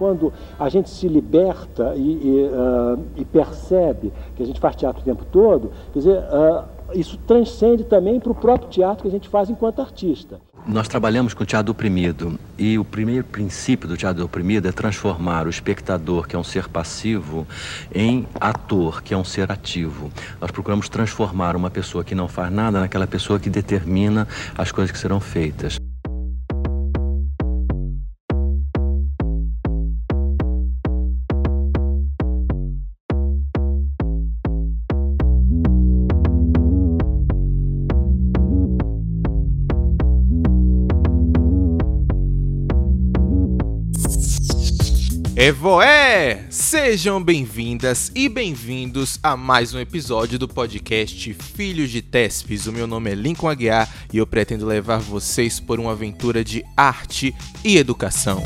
Quando a gente se liberta e, e, uh, e, percebe que a gente faz teatro o tempo todo, quer dizer, uh, isso transcende também para o próprio teatro que a gente faz enquanto artista. Nós trabalhamos com teatro oprimido e o primeiro princípio do teatro oprimido é transformar o espectador, que é um ser passivo, em ator, que é um ser ativo. Nós procuramos transformar uma pessoa que não faz nada naquela pessoa que determina as coisas que serão feitas. Evoé! Sejam bem-vindas e bem-vindos a mais um episódio do podcast Filhos de Tespes. O meu nome é Lincoln Aguiar e eu pretendo levar vocês por uma aventura de arte e educação.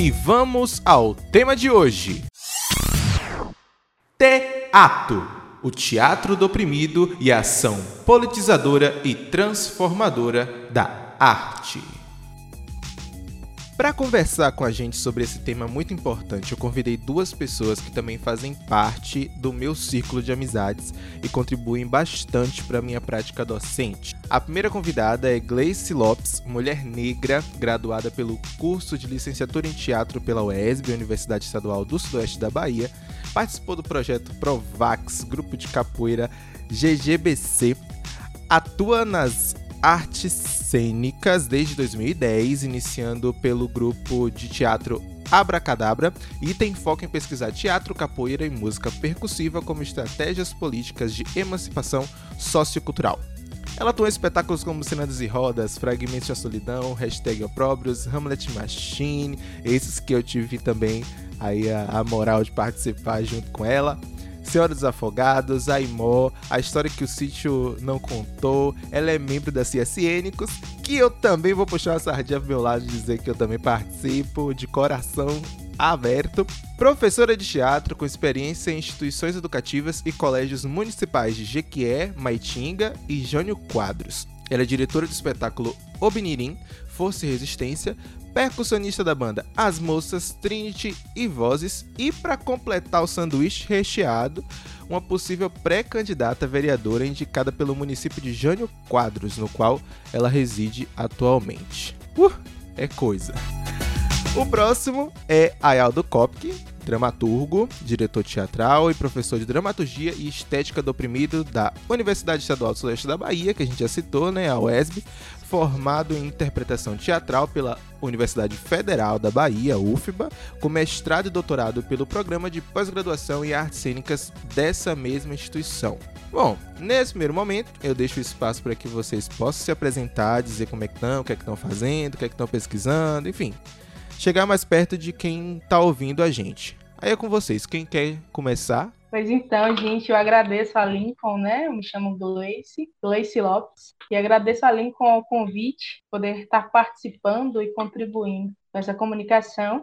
E vamos ao tema de hoje: Teatro o teatro do oprimido e a ação politizadora e transformadora da arte. Para conversar com a gente sobre esse tema muito importante, eu convidei duas pessoas que também fazem parte do meu círculo de amizades e contribuem bastante para a minha prática docente. A primeira convidada é Gleice Lopes, mulher negra, graduada pelo curso de licenciatura em teatro pela UESB, Universidade Estadual do Sudoeste da Bahia, participou do projeto Provax, grupo de capoeira GGBC, atua nas artes cênicas desde 2010, iniciando pelo grupo de teatro Abracadabra e tem foco em pesquisar teatro, capoeira e música percussiva como estratégias políticas de emancipação sociocultural. Ela atua em espetáculos como Cenas e Rodas, Fragmentos da Solidão, Hashtag Opróbrios, Hamlet Machine, esses que eu tive também aí a, a moral de participar junto com ela. Senhora dos Afogados, Aimó, A História que o Sítio Não Contou, ela é membro da CSNicos, que eu também vou puxar a sardinha pro meu lado e dizer que eu também participo de coração aberto. Professora de teatro com experiência em instituições educativas e colégios municipais de Jequié, Maitinga e Jânio Quadros. Ela é diretora do espetáculo Obinirim, Força e Resistência, percussionista da banda As Moças, Trinity e Vozes, e para completar o sanduíche recheado, uma possível pré-candidata vereadora indicada pelo município de Jânio Quadros, no qual ela reside atualmente. Uh, é coisa. O próximo é Ayaldo Kopke, dramaturgo, diretor teatral e professor de dramaturgia e estética do oprimido da Universidade Estadual do Sudeste da Bahia, que a gente já citou, né, a UESB, formado em interpretação teatral pela Universidade Federal da Bahia, UFBA, com mestrado e doutorado pelo Programa de Pós-Graduação em Artes Cênicas dessa mesma instituição. Bom, nesse primeiro momento, eu deixo espaço para que vocês possam se apresentar, dizer como é que estão, o que é que estão fazendo, o que é que estão pesquisando, enfim. Chegar mais perto de quem está ouvindo a gente. Aí é com vocês, quem quer começar? Pois então, gente, eu agradeço a Lincoln, né? Eu me chamo Gleice, Gleice Lopes, e agradeço a Lincoln o convite, poder estar participando e contribuindo com essa comunicação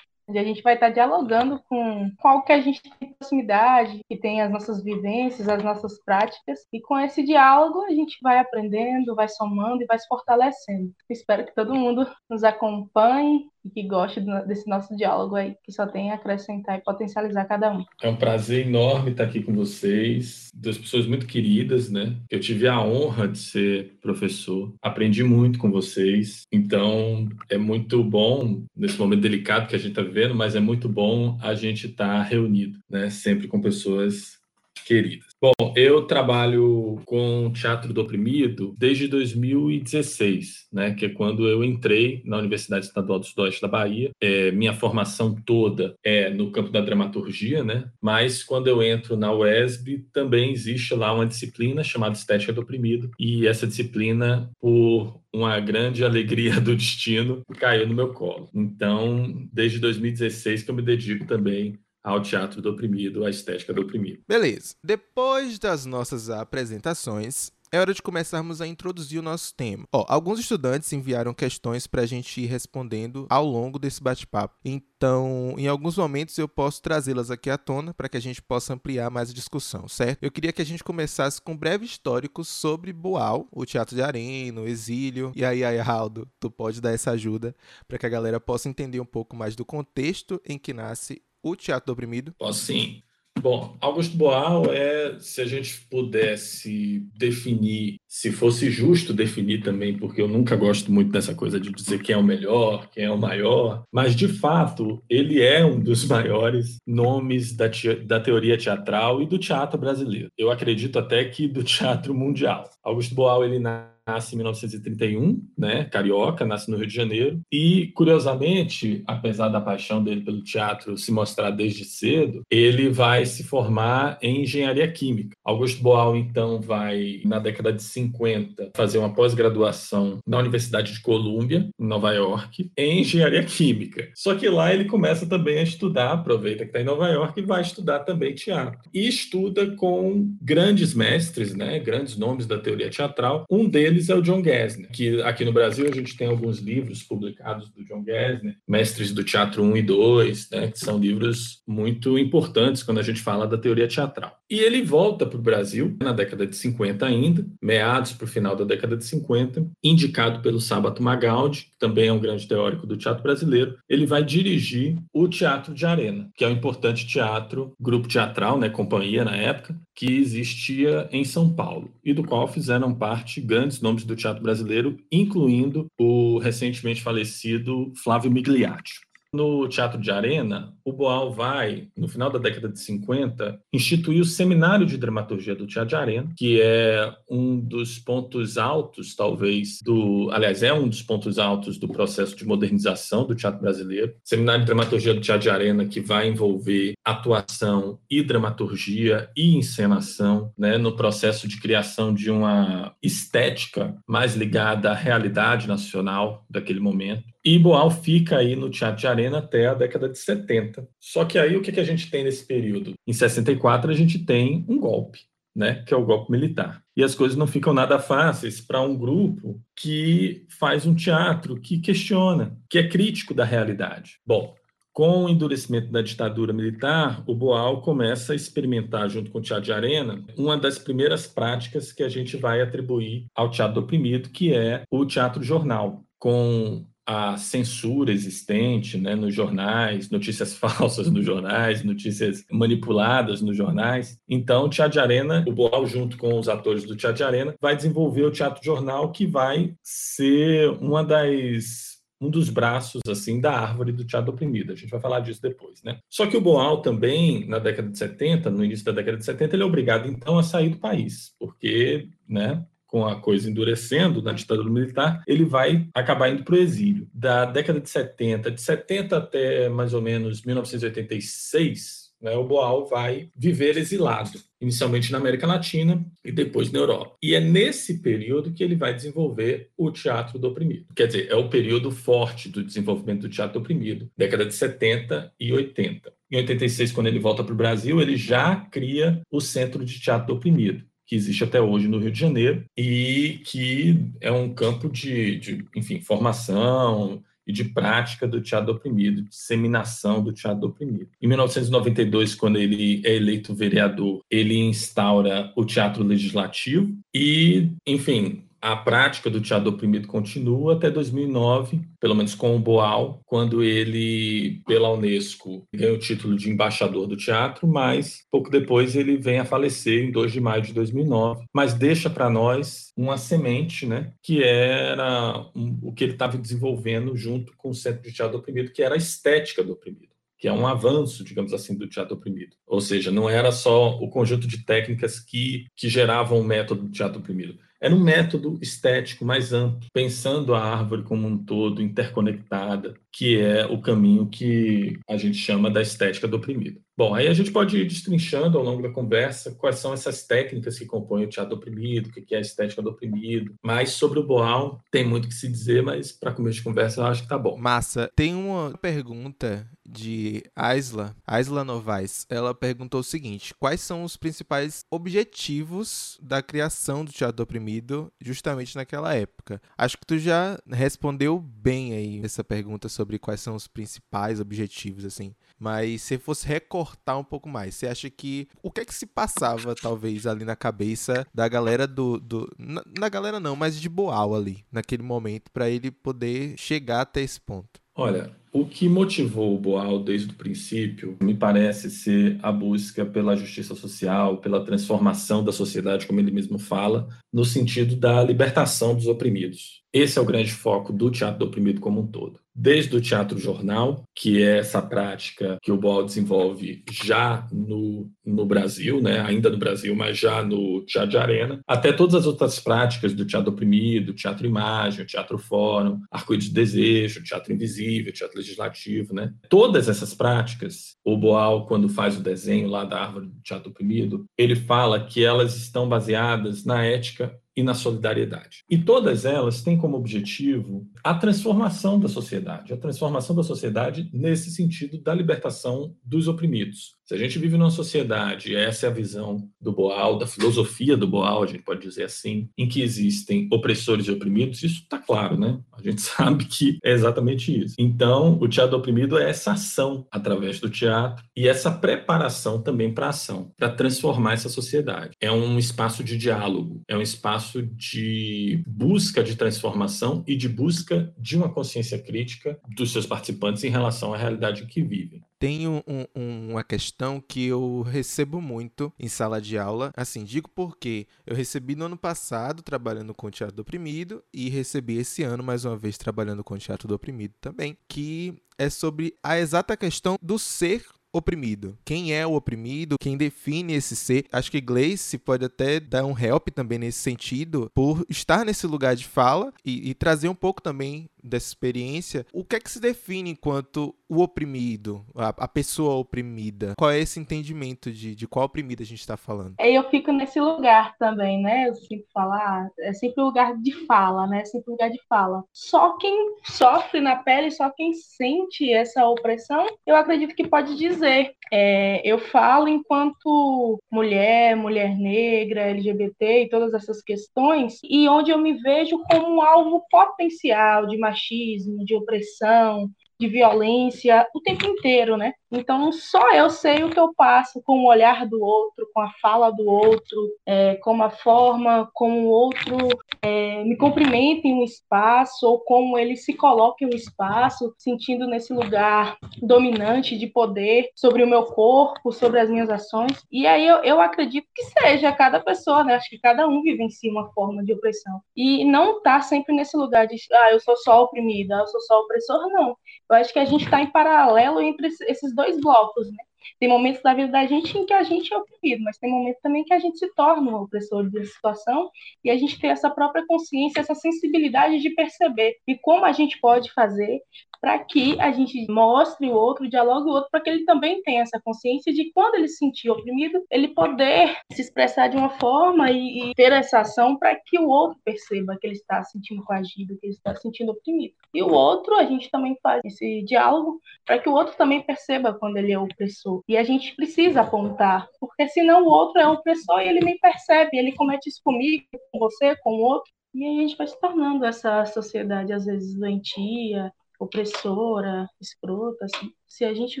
onde a gente vai estar dialogando com qual que a gente tem proximidade, que tem as nossas vivências, as nossas práticas, e com esse diálogo a gente vai aprendendo, vai somando e vai se fortalecendo. Espero que todo mundo nos acompanhe e que goste desse nosso diálogo aí, que só tem a acrescentar e potencializar cada um. É um prazer enorme estar aqui com vocês, duas pessoas muito queridas, né? Eu tive a honra de ser professor, aprendi muito com vocês, então é muito bom nesse momento delicado que a gente está vivendo, mas é muito bom a gente estar tá reunido, né? Sempre com pessoas queridas. Bom, eu trabalho com teatro do oprimido desde 2016, né, que é quando eu entrei na Universidade Estadual do Sudoeste da Bahia. É, minha formação toda é no campo da dramaturgia, né, mas quando eu entro na UESB também existe lá uma disciplina chamada Estética do Oprimido e essa disciplina, por uma grande alegria do destino, caiu no meu colo. Então, desde 2016 que eu me dedico também ao teatro do oprimido, à estética do oprimido. Beleza. Depois das nossas apresentações, é hora de começarmos a introduzir o nosso tema. Ó, alguns estudantes enviaram questões para a gente ir respondendo ao longo desse bate-papo. Então, em alguns momentos eu posso trazê-las aqui à tona para que a gente possa ampliar mais a discussão, certo? Eu queria que a gente começasse com um breve histórico sobre Boal, o Teatro de Arena, o Exílio. E aí, aí, Aldo, tu pode dar essa ajuda para que a galera possa entender um pouco mais do contexto em que nasce o Teatro do Oprimido? Posso sim. Bom, Augusto Boal é, se a gente pudesse definir, se fosse justo definir também, porque eu nunca gosto muito dessa coisa de dizer quem é o melhor, quem é o maior, mas de fato ele é um dos maiores nomes da, da teoria teatral e do teatro brasileiro. Eu acredito até que do teatro mundial. Augusto Boal ele nasce em 1931, né, carioca, nasce no Rio de Janeiro, e curiosamente, apesar da paixão dele pelo teatro se mostrar desde cedo, ele vai se formar em engenharia química. Augusto Boal então vai na década de 50 fazer uma pós-graduação na Universidade de Colômbia, em Nova York, em engenharia química. Só que lá ele começa também a estudar, aproveita que está em Nova York e vai estudar também teatro. E estuda com grandes mestres, né, grandes nomes da teoria teatral. Um deles deles é o John Gessner, que aqui no Brasil a gente tem alguns livros publicados do John Gessner, Mestres do Teatro 1 e 2, né, que são livros muito importantes quando a gente fala da teoria teatral. E ele volta para o Brasil na década de 50 ainda, meados para o final da década de 50, indicado pelo Sábato Magaldi, que também é um grande teórico do teatro brasileiro. Ele vai dirigir o Teatro de Arena, que é um importante teatro, grupo teatral, né, companhia na época, que existia em São Paulo e do qual fizeram parte grandes nomes do teatro brasileiro, incluindo o recentemente falecido Flávio Migliaccio. No Teatro de Arena, o Boal vai, no final da década de 50, instituir o Seminário de Dramaturgia do Teatro de Arena, que é um dos pontos altos, talvez, do. Aliás, é um dos pontos altos do processo de modernização do teatro brasileiro. Seminário de Dramaturgia do Teatro de Arena, que vai envolver atuação e dramaturgia e encenação, né, no processo de criação de uma estética mais ligada à realidade nacional daquele momento. E Boal fica aí no Teatro de Arena até a década de 70. Só que aí o que, que a gente tem nesse período? Em 64 a gente tem um golpe, né, que é o golpe militar. E as coisas não ficam nada fáceis para um grupo que faz um teatro que questiona, que é crítico da realidade. Bom, com o endurecimento da ditadura militar, o Boal começa a experimentar, junto com o Teatro de Arena, uma das primeiras práticas que a gente vai atribuir ao teatro oprimido, que é o teatro jornal, com a censura existente né, nos jornais, notícias falsas nos jornais, notícias manipuladas nos jornais. Então, o Teatro de Arena, o Boal, junto com os atores do Teatro de Arena, vai desenvolver o Teatro Jornal, que vai ser uma das um dos braços assim da árvore do teatro oprimido. A gente vai falar disso depois, né? Só que o Boal também, na década de 70, no início da década de 70, ele é obrigado então a sair do país, porque, né, com a coisa endurecendo na ditadura militar, ele vai acabar indo para o exílio. Da década de 70, de 70 até mais ou menos 1986, né, o Boal vai viver exilado, inicialmente na América Latina e depois na Europa. E é nesse período que ele vai desenvolver o teatro do oprimido. Quer dizer, é o período forte do desenvolvimento do teatro do oprimido, década de 70 e 80. Em 86, quando ele volta para o Brasil, ele já cria o Centro de Teatro do Oprimido que existe até hoje no Rio de Janeiro e que é um campo de, de enfim, formação e de prática do teatro oprimido, disseminação do teatro oprimido. Em 1992, quando ele é eleito vereador, ele instaura o teatro legislativo e, enfim, a prática do teatro oprimido continua até 2009, pelo menos com o Boal, quando ele, pela Unesco, ganha o título de embaixador do teatro, mas pouco depois ele vem a falecer em 2 de maio de 2009, mas deixa para nós uma semente, né, que era o que ele estava desenvolvendo junto com o Centro de Teatro Oprimido, que era a estética do oprimido que é um avanço, digamos assim, do teatro oprimido. Ou seja, não era só o conjunto de técnicas que, que geravam o método do teatro oprimido, era um método estético mais amplo, pensando a árvore como um todo, interconectada, que é o caminho que a gente chama da estética do oprimido. Bom, aí a gente pode ir destrinchando ao longo da conversa quais são essas técnicas que compõem o teatro oprimido, o que é a estética do oprimido. Mas sobre o Boal tem muito que se dizer, mas para começo de conversa eu acho que tá bom. Massa. Tem uma pergunta de Aisla, Aisla Novaes. Ela perguntou o seguinte: quais são os principais objetivos da criação do Teatro do Oprimido justamente naquela época? Acho que tu já respondeu bem aí essa pergunta sobre quais são os principais objetivos, assim. Mas se fosse recortar um pouco mais, você acha que o que é que se passava, talvez, ali na cabeça da galera do. do na, na galera não, mas de Boal ali, naquele momento, para ele poder chegar até esse ponto? Olha, o que motivou o Boal desde o princípio me parece ser a busca pela justiça social, pela transformação da sociedade, como ele mesmo fala, no sentido da libertação dos oprimidos. Esse é o grande foco do teatro do oprimido como um todo. Desde o teatro jornal, que é essa prática que o Boal desenvolve já no, no Brasil, né? ainda no Brasil, mas já no teatro de arena, até todas as outras práticas do teatro oprimido, teatro imagem, teatro fórum, arco-íris de desejo, teatro invisível, teatro legislativo, né? Todas essas práticas, o Boal, quando faz o desenho lá da árvore do teatro oprimido, ele fala que elas estão baseadas na ética e na solidariedade. E todas elas têm como objetivo a transformação da sociedade, a transformação da sociedade nesse sentido da libertação dos oprimidos. Se a gente vive numa sociedade, essa é a visão do Boal, da filosofia do Boal, a gente pode dizer assim, em que existem opressores e oprimidos, isso está claro, né? A gente sabe que é exatamente isso. Então, o teatro oprimido é essa ação através do teatro e essa preparação também para ação, para transformar essa sociedade. É um espaço de diálogo, é um espaço de busca de transformação e de busca de uma consciência crítica dos seus participantes em relação à realidade em que vivem tem um, um, uma questão que eu recebo muito em sala de aula. Assim, digo porque eu recebi no ano passado trabalhando com o teatro do oprimido e recebi esse ano mais uma vez trabalhando com o teatro do oprimido também, que é sobre a exata questão do ser oprimido. Quem é o oprimido? Quem define esse ser? Acho que Gleice pode até dar um help também nesse sentido, por estar nesse lugar de fala e, e trazer um pouco também dessa experiência, o que é que se define enquanto o oprimido, a, a pessoa oprimida? Qual é esse entendimento de, de qual oprimida a gente está falando? É, eu fico nesse lugar também, né? Eu sempre falar, é sempre lugar de fala, né? É sempre lugar de fala. Só quem sofre na pele, só quem sente essa opressão, eu acredito que pode dizer. É, eu falo enquanto mulher, mulher negra, LGBT e todas essas questões, e onde eu me vejo como um alvo potencial de machismo, de opressão, de violência o tempo inteiro, né? Então, só eu sei o que eu passo com o olhar do outro, com a fala do outro, é, com a forma como o outro é, me cumprimenta em um espaço, ou como ele se coloca em um espaço, sentindo nesse lugar dominante de poder sobre o meu corpo, sobre as minhas ações. E aí eu, eu acredito que seja cada pessoa, né? Acho que cada um vivencia uma forma de opressão. E não tá sempre nesse lugar de, ah, eu sou só oprimida, eu sou só opressor, não. Eu acho que a gente está em paralelo entre esses dois blocos, né? Tem momentos da vida da gente em que a gente é oprimido, mas tem momentos também que a gente se torna um opressor dessa situação e a gente tem essa própria consciência, essa sensibilidade de perceber e como a gente pode fazer para que a gente mostre o outro, dialogue o outro, para que ele também tenha essa consciência de quando ele se sentir oprimido, ele poder se expressar de uma forma e, e ter essa ação para que o outro perceba que ele está se sentindo coagido, que ele está se sentindo oprimido. E o outro, a gente também faz esse diálogo para que o outro também perceba quando ele é opressor. E a gente precisa apontar, porque senão o outro é opressor e ele nem percebe, ele comete isso comigo, com você, com o outro. E a gente vai se tornando essa sociedade, às vezes, doentia, opressora, escrota, assim. se a gente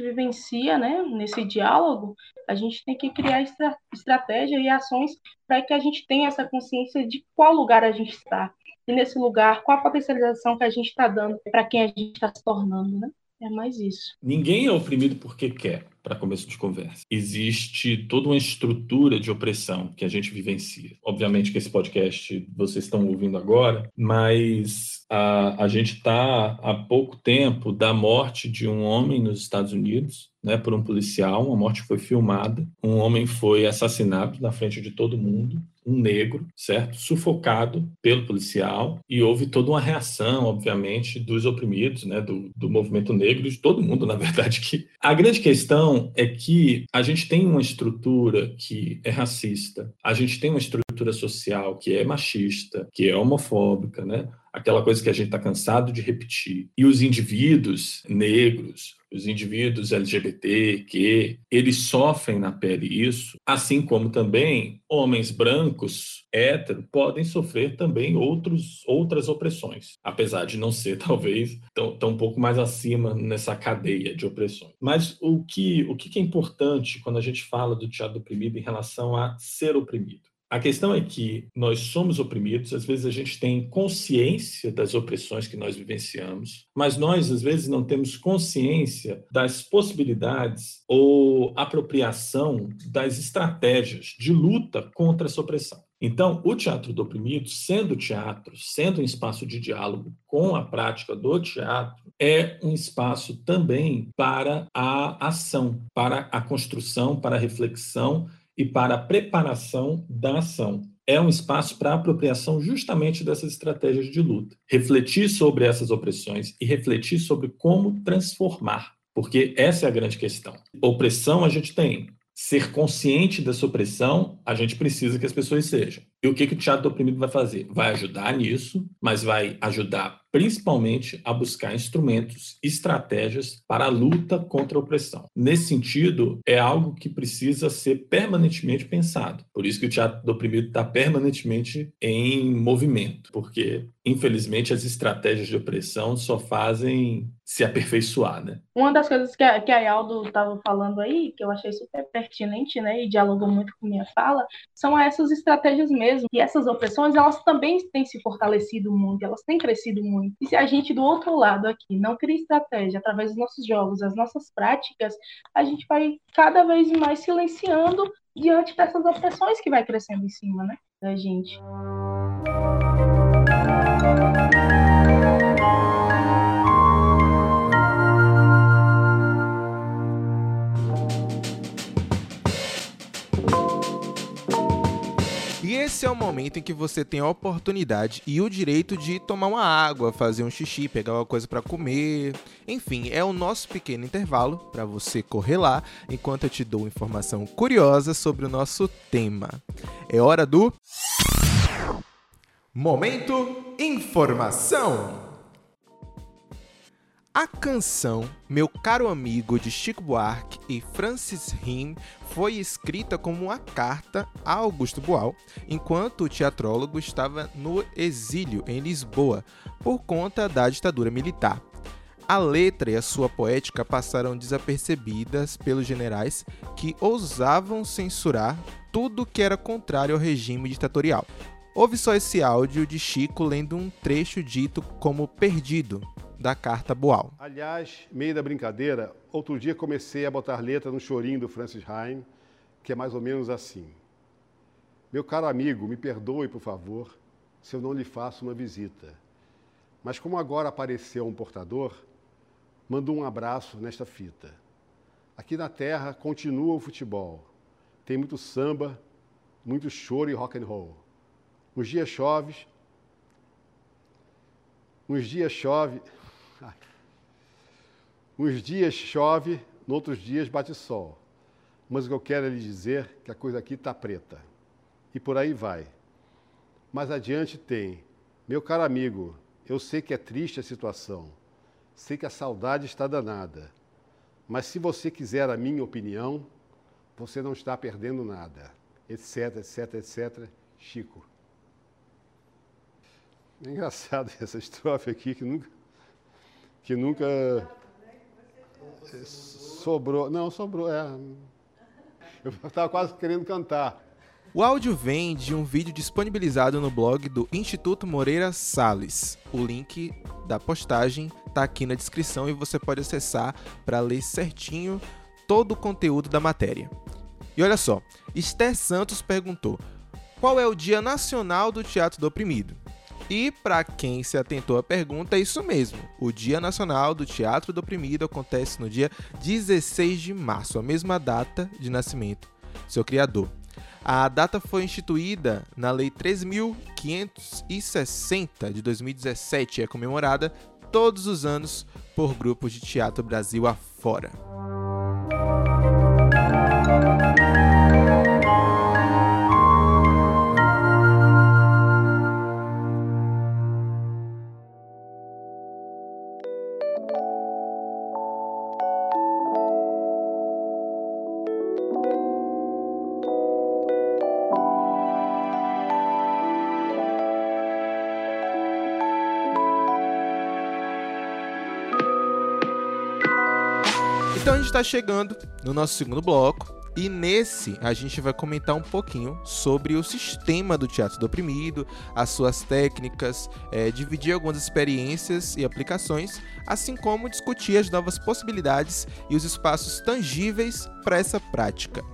vivencia né, nesse diálogo, a gente tem que criar estra estratégia e ações para que a gente tenha essa consciência de qual lugar a gente está. E nesse lugar, qual a potencialização que a gente está dando para quem a gente está se tornando, né? É mais isso. Ninguém é oprimido porque quer para começo de conversa. Existe toda uma estrutura de opressão que a gente vivencia. Obviamente que esse podcast vocês estão ouvindo agora, mas a, a gente está há pouco tempo da morte de um homem nos Estados Unidos, né, por um policial, uma morte foi filmada, um homem foi assassinado na frente de todo mundo, um negro, certo? Sufocado pelo policial e houve toda uma reação, obviamente, dos oprimidos, né, do, do movimento negro, de todo mundo, na verdade, que a grande questão é que a gente tem uma estrutura que é racista, a gente tem uma estrutura social que é machista, que é homofóbica, né? Aquela coisa que a gente está cansado de repetir. E os indivíduos negros, os indivíduos LGBT, que eles sofrem na pele isso, assim como também homens brancos, hétero, podem sofrer também outros, outras opressões, apesar de não ser, talvez, tão, tão um pouco mais acima nessa cadeia de opressões. Mas o que, o que é importante quando a gente fala do teatro oprimido em relação a ser oprimido? A questão é que nós somos oprimidos, às vezes a gente tem consciência das opressões que nós vivenciamos, mas nós, às vezes, não temos consciência das possibilidades ou apropriação das estratégias de luta contra essa opressão. Então, o teatro do oprimido, sendo teatro, sendo um espaço de diálogo com a prática do teatro, é um espaço também para a ação, para a construção, para a reflexão e para a preparação da ação. É um espaço para a apropriação justamente dessas estratégias de luta. Refletir sobre essas opressões e refletir sobre como transformar, porque essa é a grande questão. Opressão a gente tem. Ser consciente dessa opressão, a gente precisa que as pessoas sejam. E o que, que o teatro do oprimido vai fazer? Vai ajudar nisso, mas vai ajudar principalmente a buscar instrumentos, estratégias para a luta contra a opressão. Nesse sentido, é algo que precisa ser permanentemente pensado. Por isso que o teatro do oprimido está permanentemente em movimento, porque, infelizmente, as estratégias de opressão só fazem se aperfeiçoar, né? Uma das coisas que a, que a Yaldo estava falando aí, que eu achei super pertinente, né, e dialogou muito com minha fala, são essas estratégias mesmo. E essas opressões, elas também têm se fortalecido muito, elas têm crescido muito e se a gente do outro lado aqui não cria estratégia através dos nossos jogos, as nossas práticas, a gente vai cada vez mais silenciando diante dessas opressões que vai crescendo em cima, né, da gente. Esse é o momento em que você tem a oportunidade e o direito de tomar uma água, fazer um xixi, pegar uma coisa para comer. Enfim, é o nosso pequeno intervalo para você correr lá enquanto eu te dou informação curiosa sobre o nosso tema. É hora do Momento Informação. A canção Meu Caro Amigo de Chico Buarque e Francis Rim foi escrita como uma carta a Augusto Boal, enquanto o teatrólogo estava no exílio em Lisboa por conta da ditadura militar. A letra e a sua poética passaram desapercebidas pelos generais que ousavam censurar tudo que era contrário ao regime ditatorial. Houve só esse áudio de Chico lendo um trecho dito como perdido da carta Boal. Aliás, meio da brincadeira, outro dia comecei a botar letra no chorinho do Francis Heim, que é mais ou menos assim. Meu caro amigo, me perdoe, por favor, se eu não lhe faço uma visita. Mas como agora apareceu um portador, mando um abraço nesta fita. Aqui na terra continua o futebol. Tem muito samba, muito choro e rock and roll. Uns dias chove, uns dias chove, Uns dias chove, noutros dias bate sol. Mas o que eu quero é lhe dizer que a coisa aqui está preta. E por aí vai. Mais adiante tem, meu caro amigo, eu sei que é triste a situação. Sei que a saudade está danada. Mas se você quiser a minha opinião, você não está perdendo nada. Etc, etc, etc. Chico. É engraçado essa estrofe aqui que nunca que nunca sobrou. Não, sobrou, é. Eu estava quase querendo cantar. O áudio vem de um vídeo disponibilizado no blog do Instituto Moreira Salles. O link da postagem está aqui na descrição e você pode acessar para ler certinho todo o conteúdo da matéria. E olha só, Esther Santos perguntou: qual é o Dia Nacional do Teatro do Oprimido? E para quem se atentou à pergunta, é isso mesmo. O Dia Nacional do Teatro do Oprimido acontece no dia 16 de março, a mesma data de nascimento do seu criador. A data foi instituída na Lei 3.560 de 2017 e é comemorada todos os anos por grupos de teatro Brasil afora. Está chegando no nosso segundo bloco e nesse a gente vai comentar um pouquinho sobre o sistema do teatro do oprimido, as suas técnicas, é, dividir algumas experiências e aplicações, assim como discutir as novas possibilidades e os espaços tangíveis para essa prática.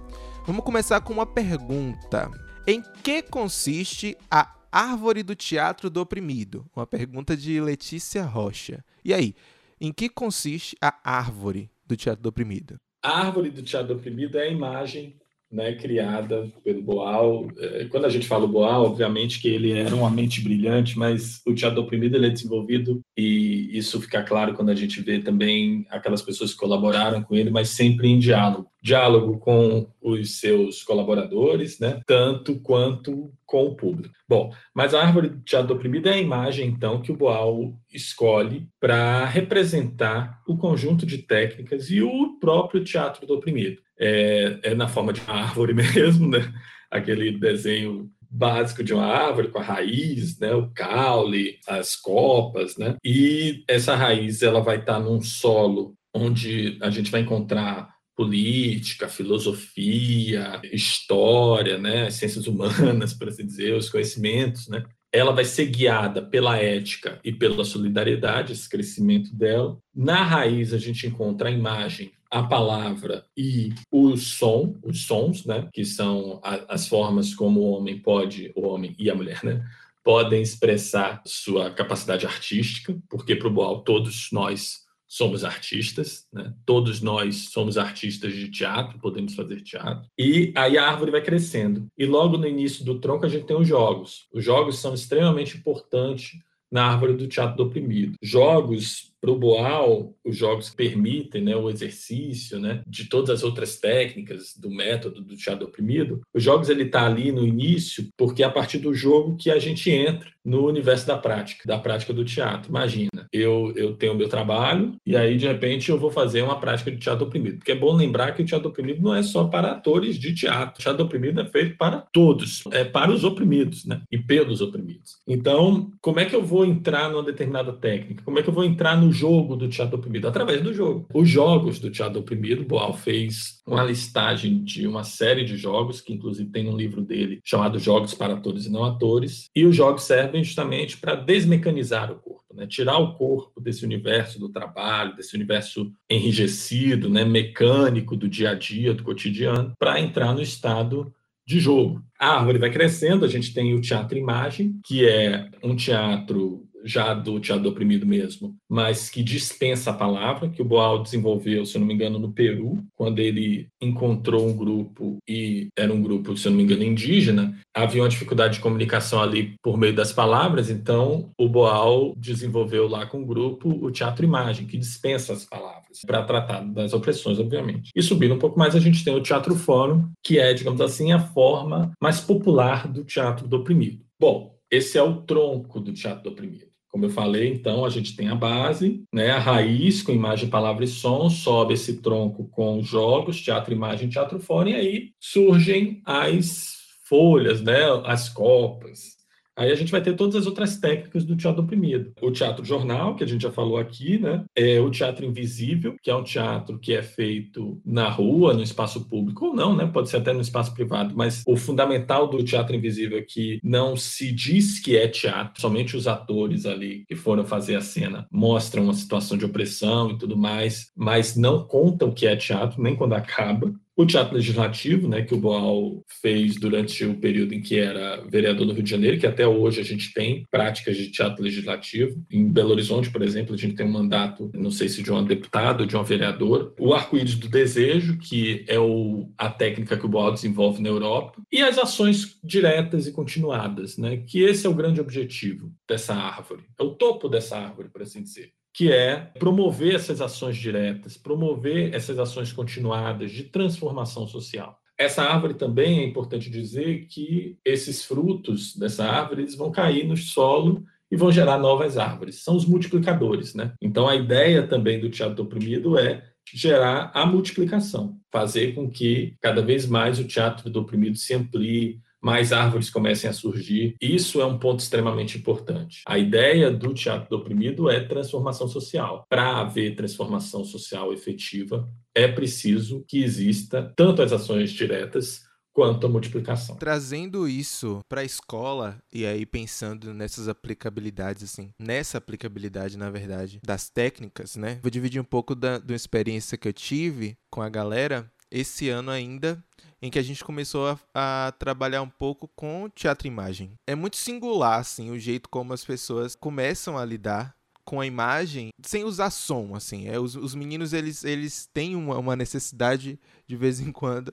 Vamos começar com uma pergunta: Em que consiste a árvore do teatro do oprimido? Uma pergunta de Letícia Rocha. E aí, em que consiste a árvore do teatro do oprimido? A árvore do teatro oprimido é a imagem né, criada pelo Boal. É, quando a gente fala o Boal, obviamente que ele era uma mente brilhante, mas o teatro oprimido ele é desenvolvido e isso fica claro quando a gente vê também aquelas pessoas que colaboraram com ele, mas sempre em diálogo. Diálogo com os seus colaboradores, né, tanto quanto com o público. Bom, mas a árvore do teatro oprimido é a imagem, então, que o Boal escolhe para representar o conjunto de técnicas e o próprio teatro do oprimido é, é na forma de uma árvore mesmo, né? Aquele desenho básico de uma árvore com a raiz, né, o caule, as copas, né? E essa raiz ela vai estar num solo onde a gente vai encontrar política, filosofia, história, né, ciências humanas, por assim dizer, os conhecimentos, né? ela vai ser guiada pela ética e pela solidariedade, esse crescimento dela. Na raiz, a gente encontra a imagem, a palavra e o som, os sons, né, que são as formas como o homem pode, o homem e a mulher, né, podem expressar sua capacidade artística, porque para o Boal todos nós somos artistas, né? todos nós somos artistas de teatro, podemos fazer teatro. E aí a árvore vai crescendo. E logo no início do tronco a gente tem os jogos. Os jogos são extremamente importantes na árvore do teatro do oprimido. Jogos para o Boal, os jogos permitem né, o exercício né, de todas as outras técnicas do método do teatro oprimido. Os jogos ele está ali no início porque é a partir do jogo que a gente entra no universo da prática, da prática do teatro. Imagina, eu, eu tenho o meu trabalho e aí de repente eu vou fazer uma prática de teatro oprimido. Porque é bom lembrar que o teatro oprimido não é só para atores de teatro. O teatro oprimido é feito para todos, é para os oprimidos, né? E pelos oprimidos. Então, como é que eu vou entrar numa determinada técnica? Como é que eu vou entrar no jogo do teatro oprimido? Através do jogo. Os jogos do teatro oprimido, Boal fez uma listagem de uma série de jogos, que inclusive tem um livro dele chamado Jogos para Atores e Não Atores, e os jogos servem justamente para desmecanizar o corpo, né? tirar o corpo desse universo do trabalho, desse universo enrijecido, né? mecânico do dia a dia, do cotidiano, para entrar no estado de jogo. A árvore vai crescendo, a gente tem o teatro imagem, que é um teatro já do teatro oprimido mesmo, mas que dispensa a palavra, que o Boal desenvolveu, se eu não me engano, no Peru, quando ele encontrou um grupo e era um grupo, se eu não me engano, indígena, havia uma dificuldade de comunicação ali por meio das palavras, então o Boal desenvolveu lá com o grupo o teatro imagem, que dispensa as palavras, para tratar das opressões, obviamente. E subindo um pouco mais, a gente tem o teatro fórum, que é, digamos assim, a forma mais popular do teatro do oprimido. Bom, esse é o tronco do teatro do oprimido. Como eu falei, então, a gente tem a base, né, a raiz com imagem, palavra e som, sobe esse tronco com jogos, teatro, imagem, teatro fora, e aí surgem as folhas, né, as copas, Aí a gente vai ter todas as outras técnicas do teatro oprimido. O teatro jornal, que a gente já falou aqui, né? É o teatro invisível, que é um teatro que é feito na rua, no espaço público, ou não, né? Pode ser até no espaço privado, mas o fundamental do teatro invisível é que não se diz que é teatro, somente os atores ali que foram fazer a cena mostram uma situação de opressão e tudo mais, mas não contam que é teatro, nem quando acaba. O teatro legislativo, né, que o Boal fez durante o período em que era vereador no Rio de Janeiro, que até hoje a gente tem práticas de teatro legislativo. Em Belo Horizonte, por exemplo, a gente tem um mandato, não sei se de um deputado ou de uma vereadora. O arco-íris do desejo, que é o, a técnica que o Boal desenvolve na Europa. E as ações diretas e continuadas, né, que esse é o grande objetivo dessa árvore. É o topo dessa árvore, por assim dizer que é promover essas ações diretas, promover essas ações continuadas de transformação social. Essa árvore também é importante dizer que esses frutos dessa árvore eles vão cair no solo e vão gerar novas árvores. São os multiplicadores, né? Então a ideia também do teatro oprimido é gerar a multiplicação, fazer com que cada vez mais o teatro do oprimido se amplie, mais árvores comecem a surgir. Isso é um ponto extremamente importante. A ideia do teatro do oprimido é transformação social. Para haver transformação social efetiva, é preciso que exista tanto as ações diretas quanto a multiplicação. Trazendo isso para a escola e aí pensando nessas aplicabilidades assim, nessa aplicabilidade na verdade das técnicas, né? Vou dividir um pouco da, da experiência que eu tive com a galera esse ano ainda em que a gente começou a, a, trabalhar um pouco com teatro e imagem. É muito singular, assim, o jeito como as pessoas começam a lidar com a imagem sem usar som, assim. É, os, os meninos, eles, eles têm uma, uma necessidade, de vez em quando,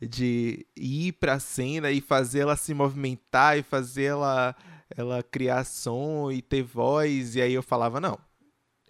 de ir para a cena e fazer ela se movimentar e fazer ela, ela criar som e ter voz. E aí eu falava, não,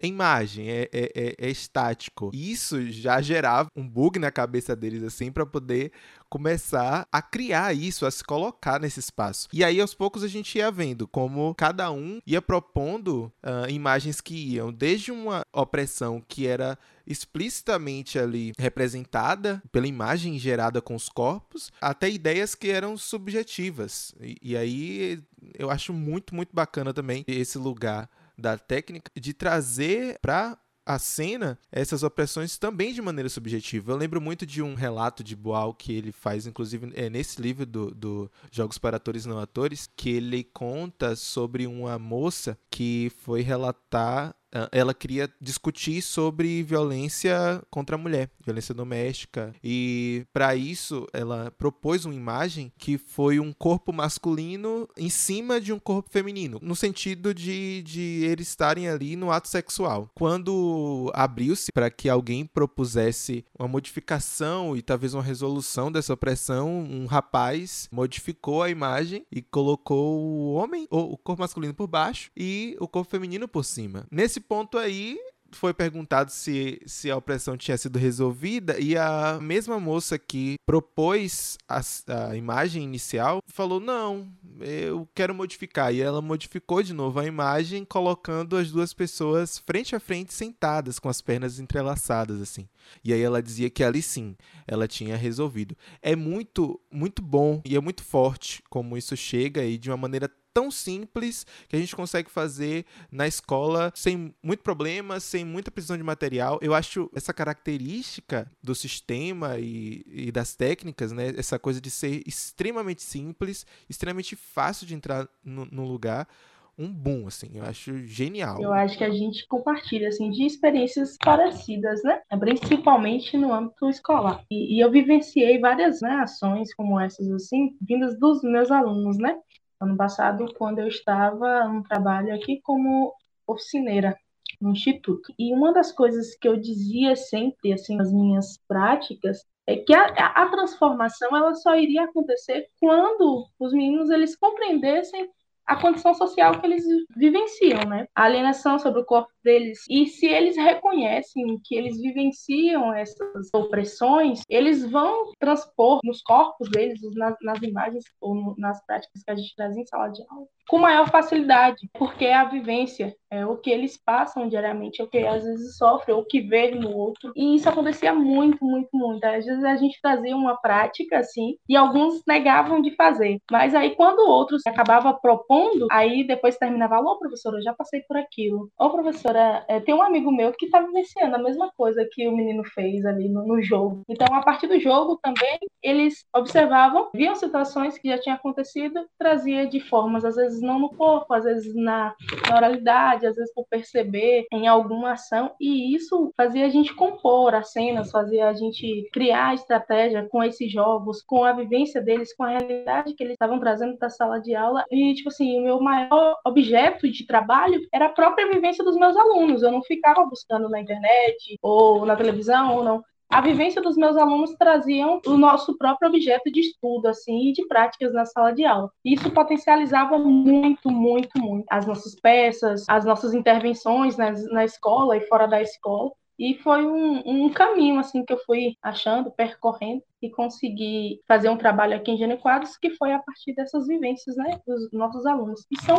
imagem, é, é, é, é, estático. Isso já gerava um bug na cabeça deles, assim, para poder começar a criar isso, a se colocar nesse espaço. E aí, aos poucos, a gente ia vendo como cada um ia propondo uh, imagens que iam desde uma opressão que era explicitamente ali representada pela imagem gerada com os corpos, até ideias que eram subjetivas. E, e aí eu acho muito, muito bacana também esse lugar da técnica de trazer para a cena essas opressões também de maneira subjetiva. Eu lembro muito de um relato de Boal que ele faz, inclusive, é nesse livro do, do Jogos para Atores Não Atores, que ele conta sobre uma moça que foi relatar ela queria discutir sobre violência contra a mulher, violência doméstica. E para isso, ela propôs uma imagem que foi um corpo masculino em cima de um corpo feminino, no sentido de, de eles estarem ali no ato sexual. Quando abriu-se para que alguém propusesse uma modificação e talvez uma resolução dessa opressão, um rapaz modificou a imagem e colocou o homem, ou o corpo masculino por baixo e o corpo feminino por cima. Nesse ponto aí, foi perguntado se, se a opressão tinha sido resolvida e a mesma moça que propôs a, a, imagem inicial falou: Não, eu quero modificar. E ela modificou de novo a imagem, colocando as duas pessoas frente a frente, sentadas, com as pernas entrelaçadas, assim. E aí ela dizia que ali sim, ela tinha resolvido. É muito, muito bom e é muito forte como isso chega aí de uma maneira tão simples que a gente consegue fazer na escola sem muito problema, sem muita precisão de material. Eu acho essa característica do sistema e, e das técnicas, né, essa coisa de ser extremamente simples, extremamente fácil de entrar no, no lugar, um boom, assim, eu acho genial. Eu acho que a gente compartilha, assim, de experiências parecidas, né? Principalmente no âmbito escolar. E, e eu vivenciei várias né, ações como essas, assim, vindas dos meus alunos, né? Ano passado, quando eu estava no trabalho aqui como oficineira no instituto. E uma das coisas que eu dizia sempre, assim, nas minhas práticas, é que a, a transformação ela só iria acontecer quando os meninos eles compreendessem a condição social que eles vivenciam, né? A alienação sobre o corpo deles. E se eles reconhecem que eles vivenciam essas opressões, eles vão transpor nos corpos deles, nas, nas imagens ou no, nas práticas que a gente traz em sala de aula, com maior facilidade, porque é a vivência, é o que eles passam diariamente, é o que às vezes sofrem, o que vê no outro. E isso acontecia muito, muito, muito. Às vezes a gente fazia uma prática assim, e alguns negavam de fazer. Mas aí quando outros acabava propondo, aí depois terminava, ô professora, eu já passei por aquilo. Ô professora, é, tem um amigo meu que está vivenciando a mesma coisa que o menino fez ali no, no jogo. Então, a partir do jogo também, eles observavam, viam situações que já tinham acontecido, trazia de formas, às vezes não no corpo, às vezes na, na oralidade, às vezes por perceber em alguma ação, e isso fazia a gente compor as cenas, fazia a gente criar a estratégia com esses jogos, com a vivência deles, com a realidade que eles estavam trazendo para a sala de aula, e tipo assim, o meu maior objeto de trabalho era a própria vivência dos meus alunos, eu não ficava buscando na internet ou na televisão ou não, a vivência dos meus alunos traziam o nosso próprio objeto de estudo, assim, e de práticas na sala de aula. Isso potencializava muito, muito, muito as nossas peças, as nossas intervenções na, na escola e fora da escola. E foi um, um, caminho assim que eu fui achando, percorrendo e consegui fazer um trabalho aqui em Gênero Quadros que foi a partir dessas vivências, né, dos nossos alunos. E são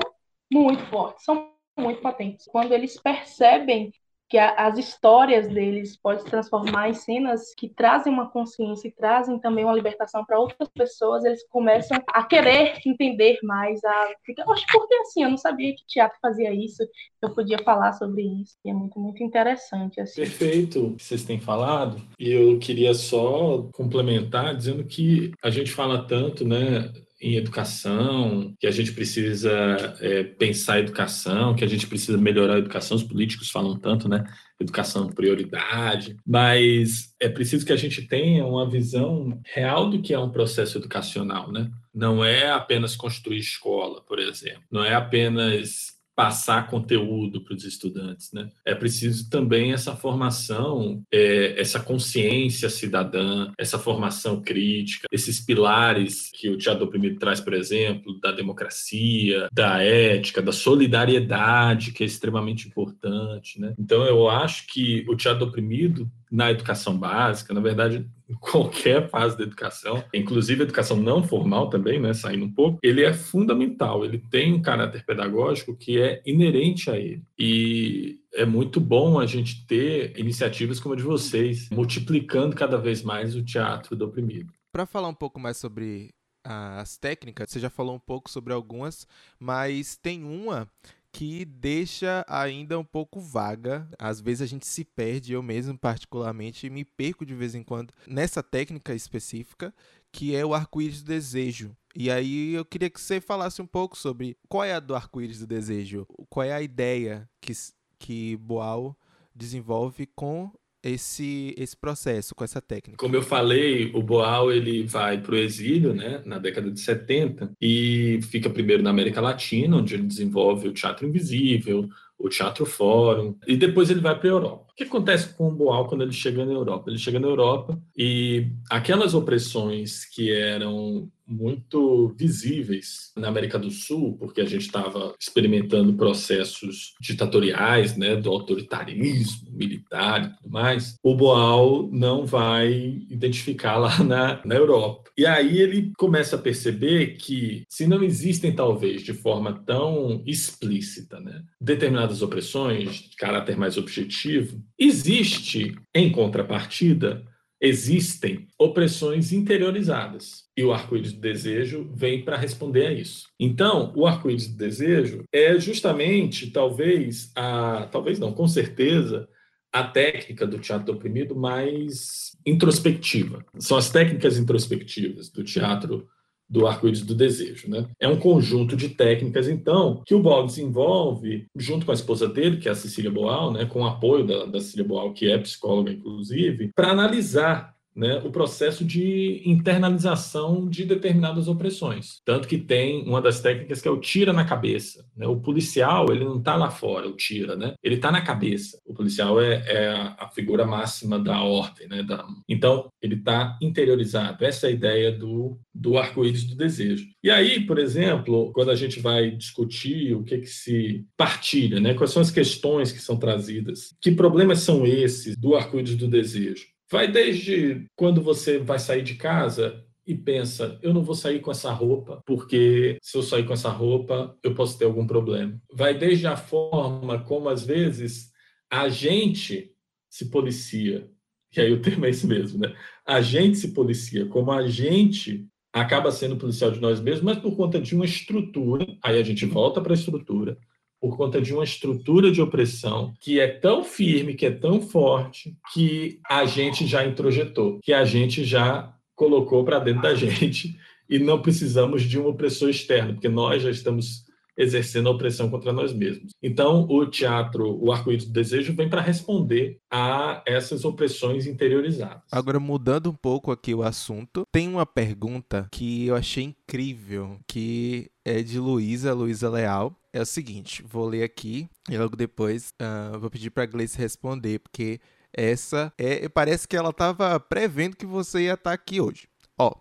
muito fortes, são muito potentes. Quando eles percebem que a, as histórias deles podem se transformar em cenas que trazem uma consciência e trazem também uma libertação para outras pessoas, eles começam a querer entender mais, a acho porque assim, eu não sabia que teatro fazia isso, eu podia falar sobre isso, e é muito, muito interessante. Assim. Perfeito o que vocês têm falado, e eu queria só complementar dizendo que a gente fala tanto, né, em educação, que a gente precisa é, pensar a educação, que a gente precisa melhorar a educação. Os políticos falam tanto, né? Educação prioridade, mas é preciso que a gente tenha uma visão real do que é um processo educacional, né? Não é apenas construir escola, por exemplo, não é apenas passar conteúdo para os estudantes. Né? É preciso também essa formação, é, essa consciência cidadã, essa formação crítica, esses pilares que o Teatro Oprimido traz, por exemplo, da democracia, da ética, da solidariedade, que é extremamente importante. Né? Então, eu acho que o Teatro Oprimido na educação básica, na verdade, em qualquer fase da educação, inclusive educação não formal também, né, saindo um pouco, ele é fundamental, ele tem um caráter pedagógico que é inerente a ele. E é muito bom a gente ter iniciativas como a de vocês, multiplicando cada vez mais o teatro do oprimido. Para falar um pouco mais sobre as técnicas, você já falou um pouco sobre algumas, mas tem uma que deixa ainda um pouco vaga. Às vezes a gente se perde, eu mesmo particularmente me perco de vez em quando nessa técnica específica, que é o arco-íris do desejo. E aí eu queria que você falasse um pouco sobre qual é a do arco-íris do desejo, qual é a ideia que, que Boal desenvolve com esse, esse processo, com essa técnica? Como eu falei, o Boal ele vai para o exílio né, na década de 70 e fica primeiro na América Latina, onde ele desenvolve o teatro invisível, o Teatro Fórum, e depois ele vai para a Europa. O que acontece com o Boal quando ele chega na Europa? Ele chega na Europa e aquelas opressões que eram muito visíveis na América do Sul, porque a gente estava experimentando processos ditatoriais, né, do autoritarismo militar e tudo mais, o Boal não vai identificar lá na, na Europa. E aí ele começa a perceber que, se não existem, talvez, de forma tão explícita, né, determinadas opressões de caráter mais objetivo, existe, em contrapartida, existem opressões interiorizadas. E o arco-íris do desejo vem para responder a isso. Então, o arco-íris do desejo é justamente, talvez, a, talvez não, com certeza, a técnica do teatro do oprimido mais introspectiva. São as técnicas introspectivas do teatro do arco-íris do desejo. Né? É um conjunto de técnicas, então, que o Boal desenvolve junto com a esposa dele, que é a Cecília Boal, né, com o apoio da, da Cecília Boal, que é psicóloga, inclusive, para analisar né, o processo de internalização de determinadas opressões. Tanto que tem uma das técnicas que é o tira na cabeça. Né? O policial, ele não está lá fora, o tira, né? ele está na cabeça. O policial é, é a, figura máxima da ordem. Né? Da... Então, ele está interiorizado. Essa é a ideia do, do arco-íris do desejo. E aí, por exemplo, quando a gente vai discutir o que, que se partilha, né? quais são as questões que são trazidas, que problemas são esses do arco-íris do desejo? Vai desde quando você vai sair de casa e pensa, eu não vou sair com essa roupa, porque se eu sair com essa roupa, eu posso ter algum problema. Vai desde a forma como, às vezes, a gente se policia. E aí o termo é esse mesmo, né? A gente se policia, como a gente acaba sendo policial de nós mesmos, mas por conta de uma estrutura. Aí a gente volta para a estrutura por conta de uma estrutura de opressão que é tão firme, que é tão forte, que a gente já introjetou, que a gente já colocou para dentro da gente e não precisamos de um opressor externo, porque nós já estamos exercendo a opressão contra nós mesmos. Então, o teatro, o arco-íris do desejo, vem para responder a essas opressões interiorizadas. Agora, mudando um pouco aqui o assunto, tem uma pergunta que eu achei incrível, que é de Luísa, Luísa Leal é o seguinte, vou ler aqui e logo depois uh, vou pedir para a Gleice responder, porque essa é parece que ela estava prevendo que você ia estar tá aqui hoje. Ó,